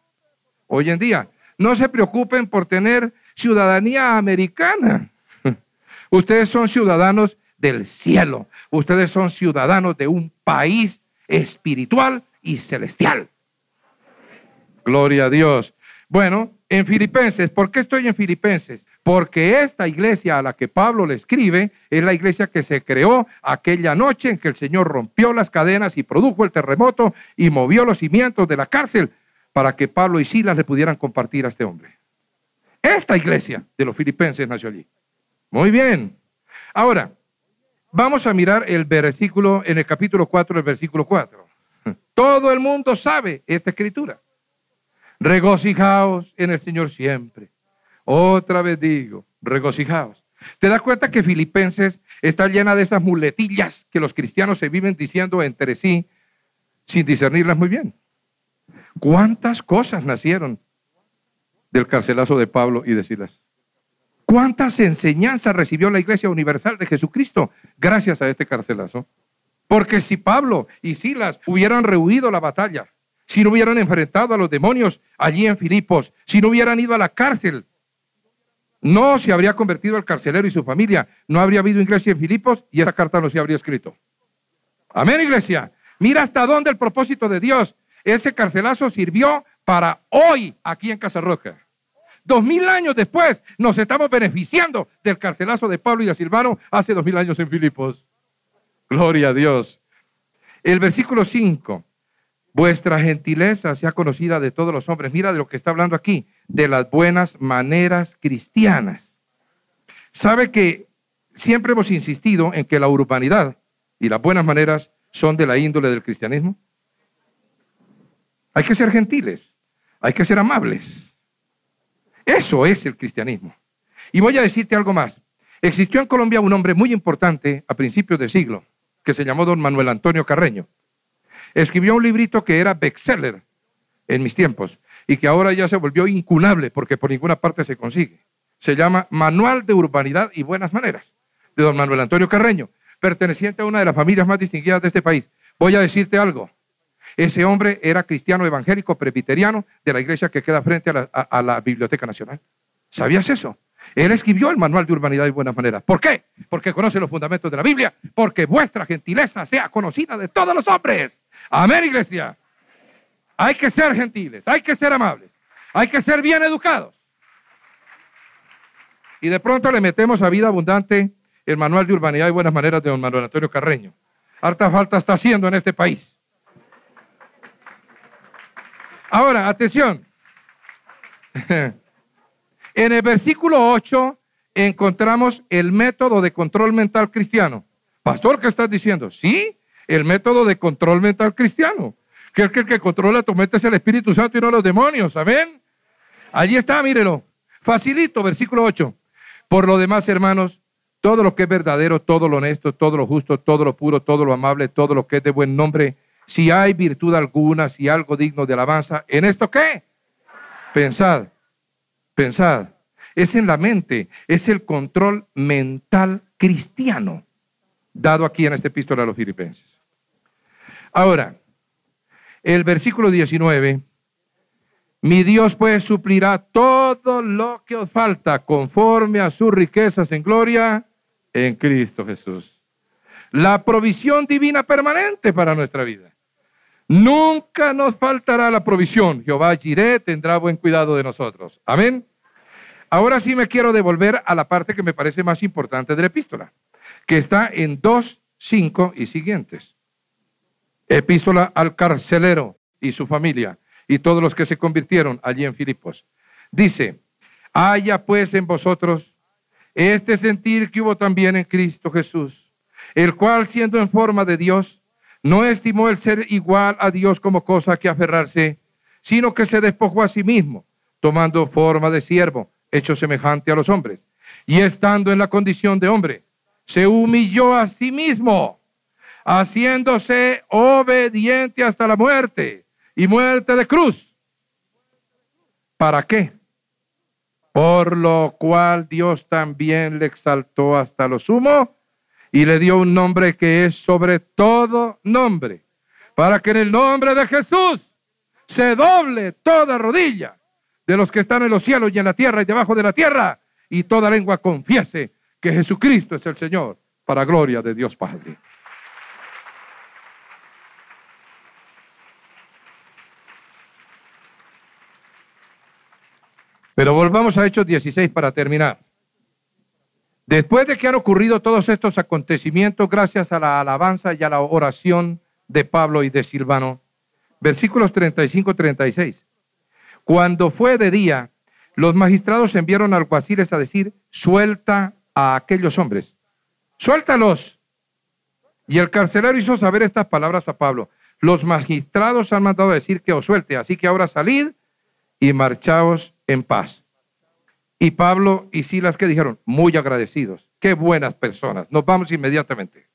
Hoy en día, no se preocupen por tener ciudadanía americana. Ustedes son ciudadanos del cielo. Ustedes son ciudadanos de un país espiritual y celestial. Gloria a Dios. Bueno, en Filipenses, ¿por qué estoy en Filipenses? Porque esta iglesia a la que Pablo le escribe es la iglesia que se creó aquella noche en que el Señor rompió las cadenas y produjo el terremoto y movió los cimientos de la cárcel para que Pablo y Silas le pudieran compartir a este hombre. Esta iglesia de los filipenses nació allí. Muy bien. Ahora, vamos a mirar el versículo en el capítulo 4, el versículo 4. Todo el mundo sabe esta escritura. Regocijaos en el Señor siempre. Otra vez digo, regocijaos. ¿Te das cuenta que Filipenses está llena de esas muletillas que los cristianos se viven diciendo entre sí sin discernirlas muy bien? ¿Cuántas cosas nacieron del carcelazo de Pablo y de Silas? ¿Cuántas enseñanzas recibió la Iglesia Universal de Jesucristo gracias a este carcelazo? Porque si Pablo y Silas hubieran rehuido la batalla, si no hubieran enfrentado a los demonios allí en Filipos, si no hubieran ido a la cárcel, no se habría convertido el carcelero y su familia, no habría habido iglesia en Filipos y esa carta no se habría escrito. Amén, iglesia. Mira hasta dónde el propósito de Dios. Ese carcelazo sirvió para hoy aquí en Casarroca. Dos mil años después nos estamos beneficiando del carcelazo de Pablo y de Silvano hace dos mil años en Filipos. Gloria a Dios. El versículo 5. Vuestra gentileza sea conocida de todos los hombres. Mira de lo que está hablando aquí, de las buenas maneras cristianas. ¿Sabe que siempre hemos insistido en que la urbanidad y las buenas maneras son de la índole del cristianismo? Hay que ser gentiles, hay que ser amables. Eso es el cristianismo. Y voy a decirte algo más. Existió en Colombia un hombre muy importante a principios de siglo, que se llamó don Manuel Antonio Carreño. Escribió un librito que era bestseller en mis tiempos y que ahora ya se volvió incunable porque por ninguna parte se consigue. Se llama Manual de Urbanidad y Buenas Maneras, de don Manuel Antonio Carreño, perteneciente a una de las familias más distinguidas de este país. Voy a decirte algo. Ese hombre era cristiano evangélico presbiteriano de la iglesia que queda frente a la, Biblioteca Nacional. ¿Sabías eso? Él escribió el manual de urbanidad y buenas maneras. ¿Por qué? Porque conoce los fundamentos de la Biblia, porque vuestra gentileza sea conocida de todos los hombres. Amén, iglesia. Hay que ser gentiles, hay que ser amables, hay que ser bien educados. Y de pronto le metemos a vida abundante el manual de urbanidad y buenas maneras de don Manuel Antonio Carreño. Harta falta está haciendo en este país. Ahora, atención. En el versículo 8 encontramos el método de control mental cristiano. Pastor, ¿qué estás diciendo? Sí, el método de control mental cristiano. Que el que, el que controla tu mente es el Espíritu Santo y no los demonios. Amén. Allí está, mírelo. Facilito, versículo 8. Por lo demás, hermanos, todo lo que es verdadero, todo lo honesto, todo lo justo, todo lo puro, todo lo amable, todo lo que es de buen nombre, si hay virtud alguna, si algo digno de alabanza, ¿en esto qué? Pensad. Pensad, es en la mente, es el control mental cristiano dado aquí en esta epístola a los filipenses. Ahora, el versículo 19, mi Dios pues suplirá todo lo que os falta conforme a sus riquezas en gloria en Cristo Jesús. La provisión divina permanente para nuestra vida. Nunca nos faltará la provisión. Jehová Jiré tendrá buen cuidado de nosotros. Amén. Ahora sí me quiero devolver a la parte que me parece más importante de la epístola, que está en 2, 5 y siguientes. Epístola al carcelero y su familia y todos los que se convirtieron allí en Filipos. Dice, haya pues en vosotros este sentir que hubo también en Cristo Jesús, el cual siendo en forma de Dios, no estimó el ser igual a Dios como cosa que aferrarse, sino que se despojó a sí mismo, tomando forma de siervo, hecho semejante a los hombres. Y estando en la condición de hombre, se humilló a sí mismo, haciéndose obediente hasta la muerte y muerte de cruz. ¿Para qué? Por lo cual Dios también le exaltó hasta lo sumo y le dio un nombre que es sobre todo nombre, para que en el nombre de Jesús se doble toda rodilla de los que están en los cielos y en la tierra y debajo de la tierra, y toda lengua confiese que Jesucristo es el Señor, para gloria de Dios Padre. Pero volvamos a Hechos 16 para terminar. Después de que han ocurrido todos estos acontecimientos, gracias a la alabanza y a la oración de Pablo y de Silvano, versículos 35-36. Cuando fue de día, los magistrados enviaron al alguaciles a decir, suelta a aquellos hombres, suéltalos. Y el carcelero hizo saber estas palabras a Pablo. Los magistrados han mandado a decir que os suelte, así que ahora salid y marchaos en paz. Y Pablo y Silas que dijeron, muy agradecidos, qué buenas personas, nos vamos inmediatamente.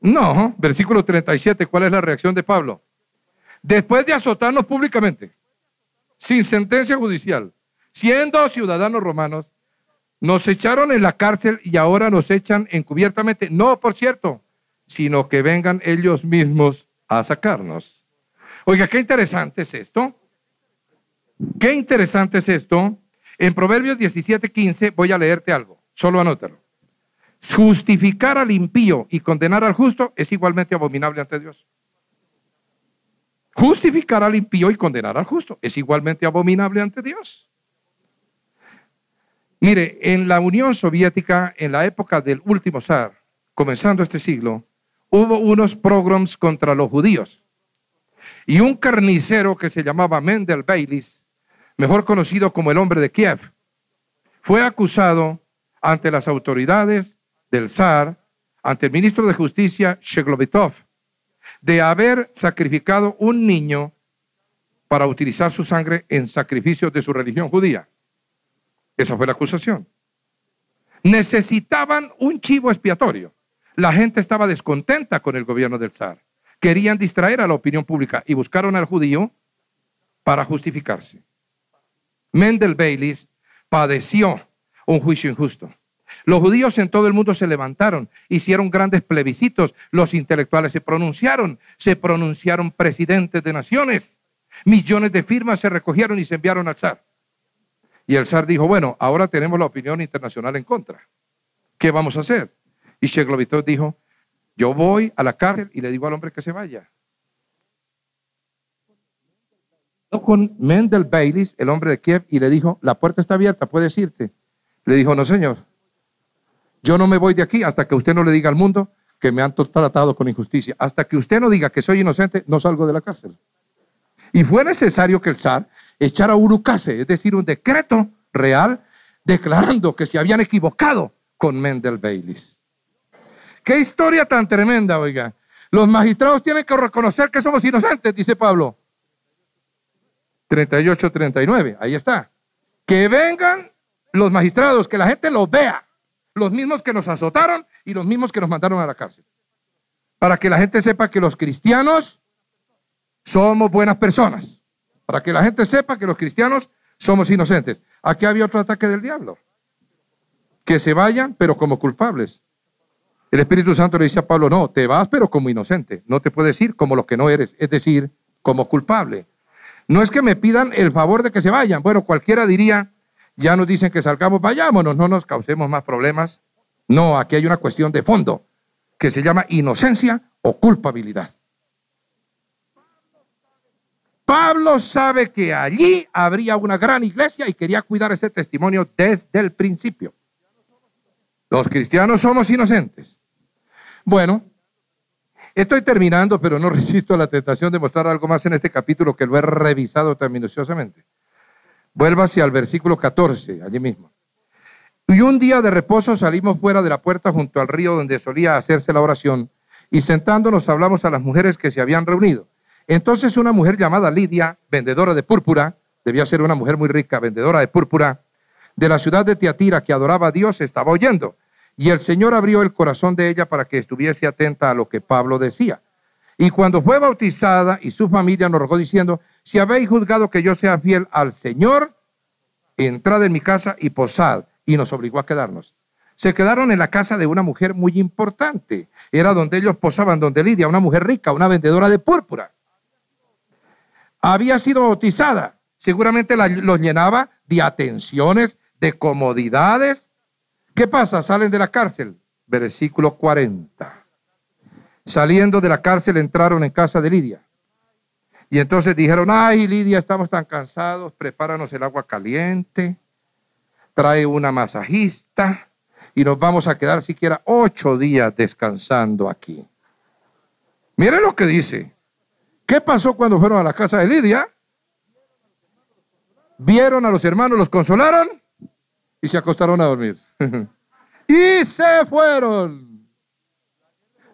No, versículo 37, ¿cuál es la reacción de Pablo? Después de azotarnos públicamente, sin sentencia judicial, siendo ciudadanos romanos, nos echaron en la cárcel y ahora nos echan encubiertamente, no por cierto, sino que vengan ellos mismos a sacarnos. Oiga, qué interesante es esto. Qué interesante es esto. En Proverbios 17:15 voy a leerte algo, solo anótalo. Justificar al impío y condenar al justo es igualmente abominable ante Dios. Justificar al impío y condenar al justo es igualmente abominable ante Dios. Mire, en la Unión Soviética, en la época del último zar, comenzando este siglo, hubo unos pogroms contra los judíos. Y un carnicero que se llamaba Mendel Baylis mejor conocido como el hombre de Kiev, fue acusado ante las autoridades del zar, ante el ministro de Justicia Sheglovitov, de haber sacrificado un niño para utilizar su sangre en sacrificios de su religión judía. Esa fue la acusación. Necesitaban un chivo expiatorio. La gente estaba descontenta con el gobierno del zar. Querían distraer a la opinión pública y buscaron al judío para justificarse. Mendel Baylis padeció un juicio injusto. Los judíos en todo el mundo se levantaron, hicieron grandes plebiscitos, los intelectuales se pronunciaron, se pronunciaron presidentes de naciones, millones de firmas se recogieron y se enviaron al zar. Y el zar dijo, bueno, ahora tenemos la opinión internacional en contra. ¿Qué vamos a hacer? Y Sheklovitov dijo, yo voy a la cárcel y le digo al hombre que se vaya. Con Mendel Baylis, el hombre de Kiev, y le dijo, la puerta está abierta, puedes irte. Le dijo, no señor, yo no me voy de aquí hasta que usted no le diga al mundo que me han tratado con injusticia. Hasta que usted no diga que soy inocente, no salgo de la cárcel. Y fue necesario que el zar echara un ucase, es decir, un decreto real, declarando que se habían equivocado con Mendel Baylis. Qué historia tan tremenda, oiga. Los magistrados tienen que reconocer que somos inocentes, dice Pablo. 38, 39, ahí está. Que vengan los magistrados, que la gente los vea los mismos que nos azotaron y los mismos que nos mandaron a la cárcel. Para que la gente sepa que los cristianos somos buenas personas. Para que la gente sepa que los cristianos somos inocentes. Aquí había otro ataque del diablo. Que se vayan, pero como culpables. El Espíritu Santo le dice a Pablo, no, te vas, pero como inocente. No te puedes ir como lo que no eres, es decir, como culpable. No es que me pidan el favor de que se vayan. Bueno, cualquiera diría, ya nos dicen que salgamos, vayámonos, no nos causemos más problemas. No, aquí hay una cuestión de fondo que se llama inocencia o culpabilidad. Pablo sabe que allí habría una gran iglesia y quería cuidar ese testimonio desde el principio. Los cristianos somos inocentes. Bueno, estoy terminando, pero no resisto a la tentación de mostrar algo más en este capítulo que lo he revisado tan minuciosamente. Vuelva hacia el versículo 14, allí mismo. Y un día de reposo salimos fuera de la puerta junto al río donde solía hacerse la oración y sentándonos hablamos a las mujeres que se habían reunido. Entonces una mujer llamada Lidia, vendedora de púrpura, debía ser una mujer muy rica, vendedora de púrpura, de la ciudad de Tiatira que adoraba a Dios, estaba oyendo. Y el Señor abrió el corazón de ella para que estuviese atenta a lo que Pablo decía. Y cuando fue bautizada y su familia nos rogó diciendo, si habéis juzgado que yo sea fiel al Señor, entrad en mi casa y posad. Y nos obligó a quedarnos. Se quedaron en la casa de una mujer muy importante. Era donde ellos posaban, donde Lidia, una mujer rica, una vendedora de púrpura. Había sido bautizada. Seguramente los llenaba de atenciones, de comodidades. ¿Qué pasa? Salen de la cárcel. Versículo 40. Saliendo de la cárcel entraron en casa de Lidia. Y entonces dijeron, ay Lidia, estamos tan cansados, prepáranos el agua caliente, trae una masajista y nos vamos a quedar siquiera ocho días descansando aquí. Miren lo que dice. ¿Qué pasó cuando fueron a la casa de Lidia? Vieron a los hermanos, los consolaron y se acostaron a dormir. y se fueron.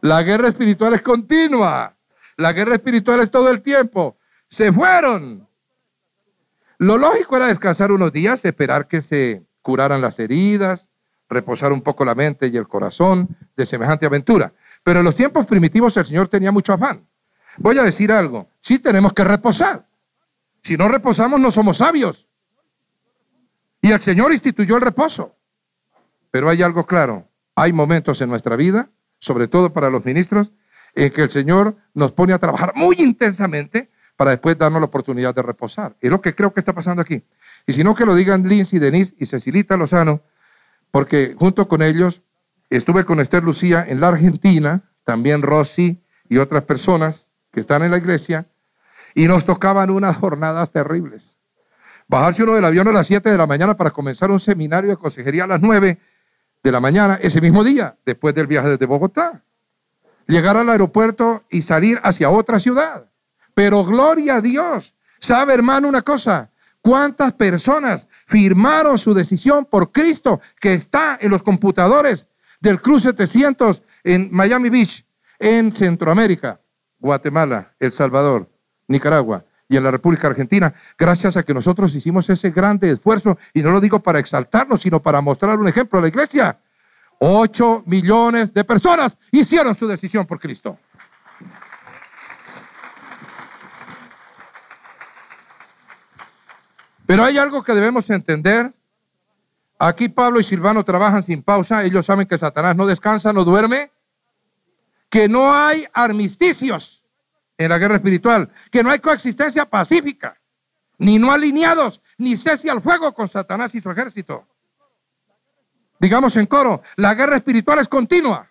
La guerra espiritual es continua. La guerra espiritual es todo el tiempo. Se fueron. Lo lógico era descansar unos días, esperar que se curaran las heridas, reposar un poco la mente y el corazón de semejante aventura. Pero en los tiempos primitivos el Señor tenía mucho afán. Voy a decir algo, sí tenemos que reposar. Si no reposamos no somos sabios. Y el Señor instituyó el reposo. Pero hay algo claro, hay momentos en nuestra vida, sobre todo para los ministros, en que el Señor nos pone a trabajar muy intensamente para después darnos la oportunidad de reposar. Es lo que creo que está pasando aquí. Y si no, que lo digan Lindsay, Denise y Cecilita Lozano, porque junto con ellos estuve con Esther Lucía en la Argentina, también Rosy y otras personas que están en la iglesia, y nos tocaban unas jornadas terribles. Bajarse uno del avión a las 7 de la mañana para comenzar un seminario de consejería a las 9 de la mañana, ese mismo día, después del viaje desde Bogotá llegar al aeropuerto y salir hacia otra ciudad. Pero gloria a Dios. ¿Sabe, hermano, una cosa? ¿Cuántas personas firmaron su decisión por Cristo que está en los computadores del Cruz 700 en Miami Beach, en Centroamérica, Guatemala, El Salvador, Nicaragua, y en la República Argentina, gracias a que nosotros hicimos ese grande esfuerzo, y no lo digo para exaltarnos, sino para mostrar un ejemplo a la iglesia. Ocho millones de personas hicieron su decisión por Cristo. Pero hay algo que debemos entender. Aquí Pablo y Silvano trabajan sin pausa. Ellos saben que Satanás no descansa, no duerme. Que no hay armisticios en la guerra espiritual. Que no hay coexistencia pacífica. Ni no alineados, ni cese al fuego con Satanás y su ejército. Digamos en coro, la guerra espiritual es continua.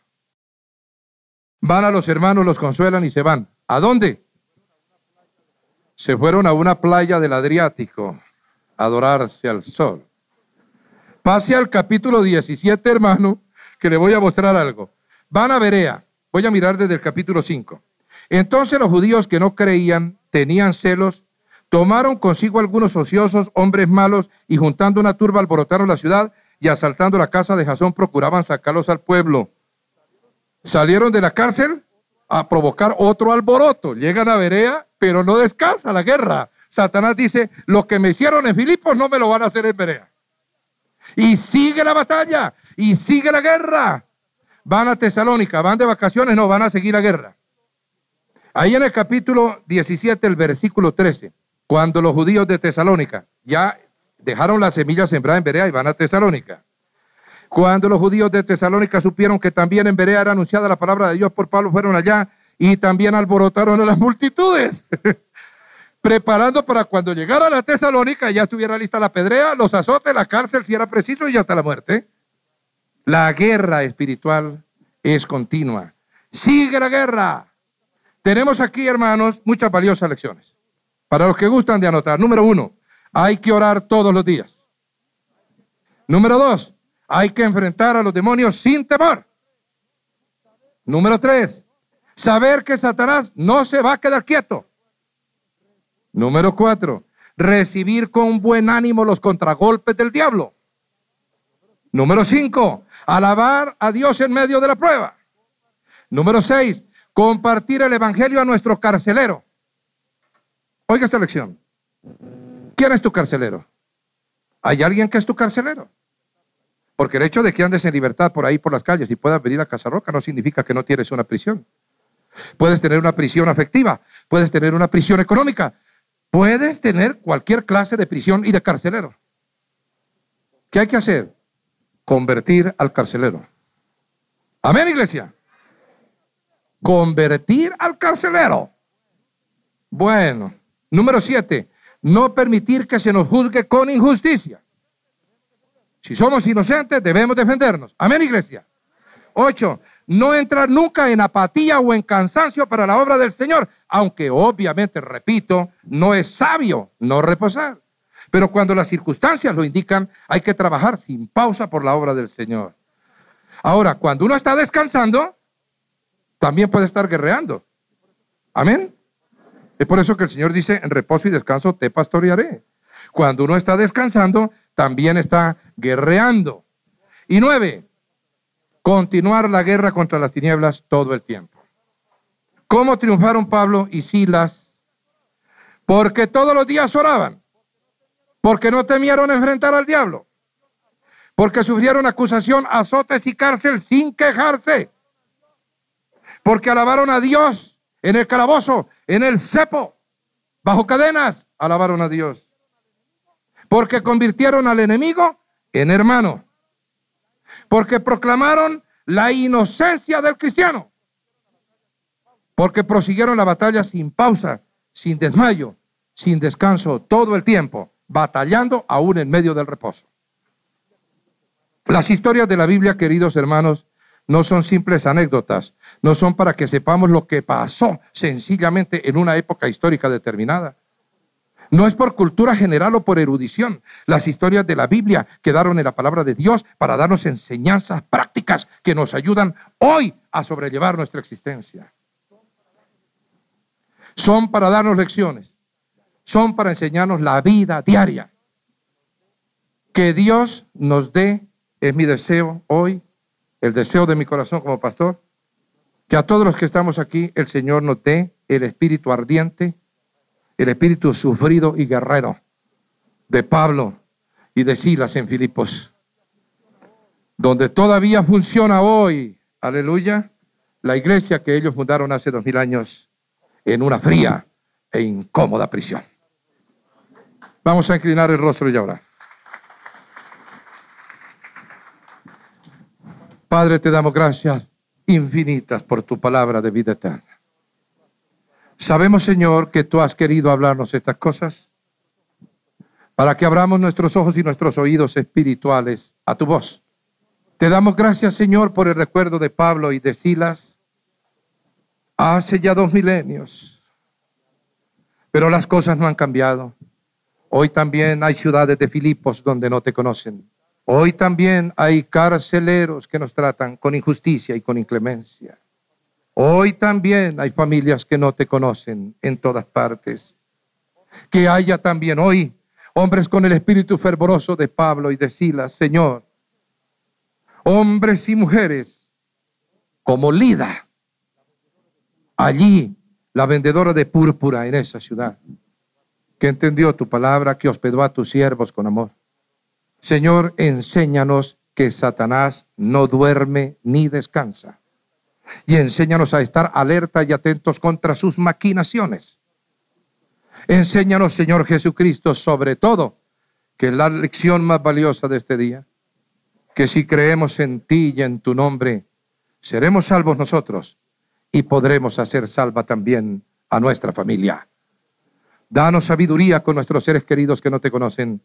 Van a los hermanos, los consuelan y se van. ¿A dónde? Se fueron a una playa del Adriático a adorarse al sol. Pase al capítulo 17, hermano, que le voy a mostrar algo. Van a Berea. Voy a mirar desde el capítulo 5. Entonces los judíos que no creían, tenían celos, tomaron consigo algunos ociosos, hombres malos, y juntando una turba alborotaron la ciudad y asaltando la casa de Jasón procuraban sacarlos al pueblo. Salieron de la cárcel a provocar otro alboroto. Llegan a Berea, pero no descansa la guerra. Satanás dice, lo que me hicieron en Filipos no me lo van a hacer en Berea. Y sigue la batalla, y sigue la guerra. Van a Tesalónica, van de vacaciones, no, van a seguir la guerra. Ahí en el capítulo 17, el versículo 13, cuando los judíos de Tesalónica ya dejaron la semilla sembrada en Berea y van a Tesalónica. Cuando los judíos de Tesalónica supieron que también en Berea era anunciada la palabra de Dios por Pablo, fueron allá y también alborotaron a las multitudes, preparando para cuando llegara a Tesalónica ya estuviera lista la pedrea, los azotes, la cárcel si era preciso y hasta la muerte. La guerra espiritual es continua. Sigue la guerra. Tenemos aquí, hermanos, muchas valiosas lecciones. Para los que gustan de anotar. Número uno, hay que orar todos los días. Número dos, hay que enfrentar a los demonios sin temor. Número tres, saber que Satanás no se va a quedar quieto. Número cuatro, recibir con buen ánimo los contragolpes del diablo. Número cinco, alabar a Dios en medio de la prueba. Número seis, compartir el Evangelio a nuestro carcelero. Oiga esta lección. ¿Quién es tu carcelero? ¿Hay alguien que es tu carcelero? Porque el hecho de que andes en libertad por ahí por las calles y puedas venir a Casa Roca no significa que no tienes una prisión. Puedes tener una prisión afectiva, puedes tener una prisión económica, puedes tener cualquier clase de prisión y de carcelero. ¿Qué hay que hacer? Convertir al carcelero. Amén, iglesia. Convertir al carcelero. Bueno, número siete, no permitir que se nos juzgue con injusticia. Si somos inocentes, debemos defendernos. Amén, iglesia. Ocho, no entrar nunca en apatía o en cansancio para la obra del Señor, aunque obviamente, repito, no es sabio no reposar. Pero cuando las circunstancias lo indican, hay que trabajar sin pausa por la obra del Señor. Ahora, cuando uno está descansando, también puede estar guerreando. Amén. Es por eso que el Señor dice, en reposo y descanso te pastorearé. Cuando uno está descansando, también está guerreando. Y nueve, continuar la guerra contra las tinieblas todo el tiempo. ¿Cómo triunfaron Pablo y Silas? Porque todos los días oraban, porque no temieron enfrentar al diablo, porque sufrieron acusación, azotes y cárcel sin quejarse, porque alabaron a Dios en el calabozo en el cepo, bajo cadenas, alabaron a Dios. Porque convirtieron al enemigo en hermano. Porque proclamaron la inocencia del cristiano. Porque prosiguieron la batalla sin pausa, sin desmayo, sin descanso, todo el tiempo, batallando aún en medio del reposo. Las historias de la Biblia, queridos hermanos, no son simples anécdotas, no son para que sepamos lo que pasó sencillamente en una época histórica determinada. No es por cultura general o por erudición. Las historias de la Biblia quedaron en la palabra de Dios para darnos enseñanzas prácticas que nos ayudan hoy a sobrellevar nuestra existencia. Son para darnos lecciones. Son para enseñarnos la vida diaria. Que Dios nos dé, es mi deseo hoy, el deseo de mi corazón como pastor, que a todos los que estamos aquí el Señor nos dé el espíritu ardiente el espíritu sufrido y guerrero de Pablo y de Silas en Filipos, donde todavía funciona hoy, aleluya, la iglesia que ellos fundaron hace dos mil años en una fría e incómoda prisión. Vamos a inclinar el rostro y orar. Padre, te damos gracias infinitas por tu palabra de vida eterna. Sabemos, Señor, que tú has querido hablarnos estas cosas para que abramos nuestros ojos y nuestros oídos espirituales a tu voz. Te damos gracias, Señor, por el recuerdo de Pablo y de Silas hace ya dos milenios. Pero las cosas no han cambiado. Hoy también hay ciudades de Filipos donde no te conocen. Hoy también hay carceleros que nos tratan con injusticia y con inclemencia. Hoy también hay familias que no te conocen en todas partes. Que haya también hoy hombres con el espíritu fervoroso de Pablo y de Silas, Señor. Hombres y mujeres como Lida. Allí, la vendedora de púrpura en esa ciudad, que entendió tu palabra, que hospedó a tus siervos con amor. Señor, enséñanos que Satanás no duerme ni descansa. Y enséñanos a estar alerta y atentos contra sus maquinaciones. Enséñanos, Señor Jesucristo, sobre todo, que la lección más valiosa de este día, que si creemos en ti y en tu nombre, seremos salvos nosotros y podremos hacer salva también a nuestra familia. Danos sabiduría con nuestros seres queridos que no te conocen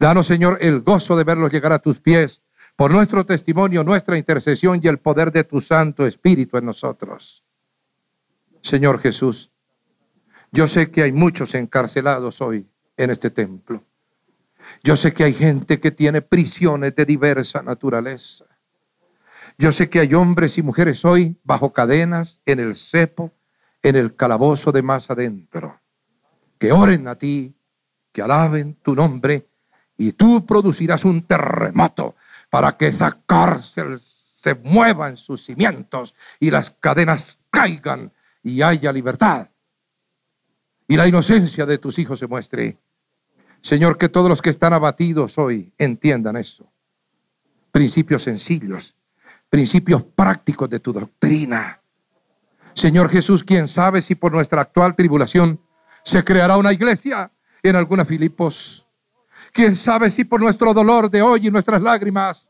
Danos, Señor, el gozo de verlos llegar a tus pies por nuestro testimonio, nuestra intercesión y el poder de tu Santo Espíritu en nosotros. Señor Jesús, yo sé que hay muchos encarcelados hoy en este templo. Yo sé que hay gente que tiene prisiones de diversa naturaleza. Yo sé que hay hombres y mujeres hoy bajo cadenas, en el cepo, en el calabozo de más adentro. Que oren a ti, que alaben tu nombre y tú producirás un terremoto para que esa cárcel se mueva en sus cimientos y las cadenas caigan y haya libertad. Y la inocencia de tus hijos se muestre. Señor, que todos los que están abatidos hoy entiendan eso. Principios sencillos, principios prácticos de tu doctrina. Señor Jesús, quién sabe si por nuestra actual tribulación se creará una iglesia en alguna Filipos Quién sabe si por nuestro dolor de hoy y nuestras lágrimas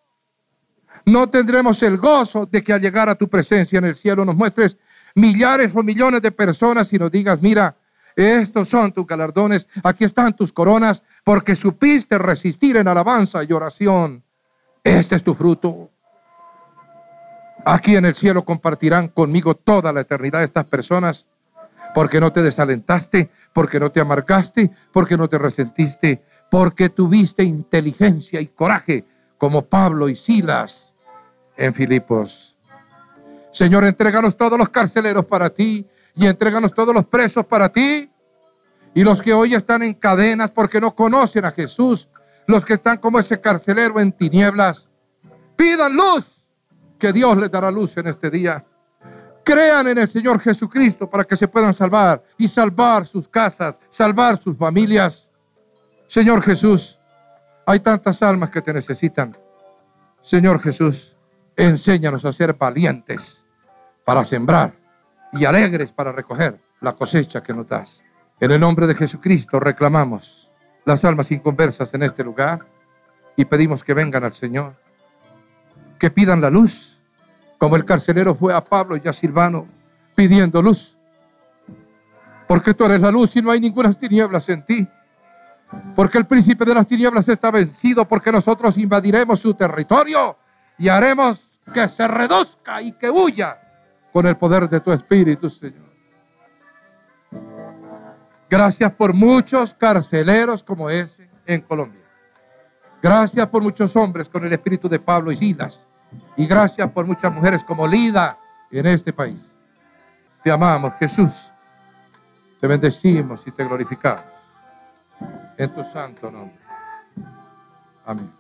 no tendremos el gozo de que al llegar a tu presencia en el cielo nos muestres millares o millones de personas y nos digas, mira, estos son tus galardones, aquí están tus coronas, porque supiste resistir en alabanza y oración. Este es tu fruto. Aquí en el cielo compartirán conmigo toda la eternidad estas personas, porque no te desalentaste, porque no te amargaste, porque no te resentiste, porque tuviste inteligencia y coraje como Pablo y Silas en Filipos. Señor, entréganos todos los carceleros para ti y entréganos todos los presos para ti y los que hoy están en cadenas porque no conocen a Jesús, los que están como ese carcelero en tinieblas, pidan luz, que Dios les dará luz en este día. Crean en el Señor Jesucristo para que se puedan salvar y salvar sus casas, salvar sus familias. Señor Jesús, hay tantas almas que te necesitan. Señor Jesús, enséñanos a ser valientes para sembrar y alegres para recoger la cosecha que nos das. En el nombre de Jesucristo reclamamos las almas inconversas en este lugar y pedimos que vengan al Señor, que pidan la luz, como el carcelero fue a Pablo y a Silvano pidiendo luz. Porque tú eres la luz y no hay ninguna tinieblas en ti. Porque el príncipe de las tinieblas está vencido, porque nosotros invadiremos su territorio y haremos que se reduzca y que huya con el poder de tu Espíritu, Señor. Gracias por muchos carceleros como ese en Colombia. Gracias por muchos hombres con el espíritu de Pablo y Silas. Y gracias por muchas mujeres como Lida en este país. Te amamos, Jesús. Te bendecimos y te glorificamos en tu santo nombre. Amén.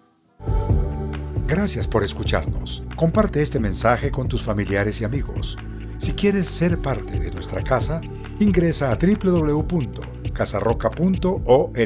Gracias por escucharnos. Comparte este mensaje con tus familiares y amigos. Si quieres ser parte de nuestra casa, ingresa a www casarroca.org.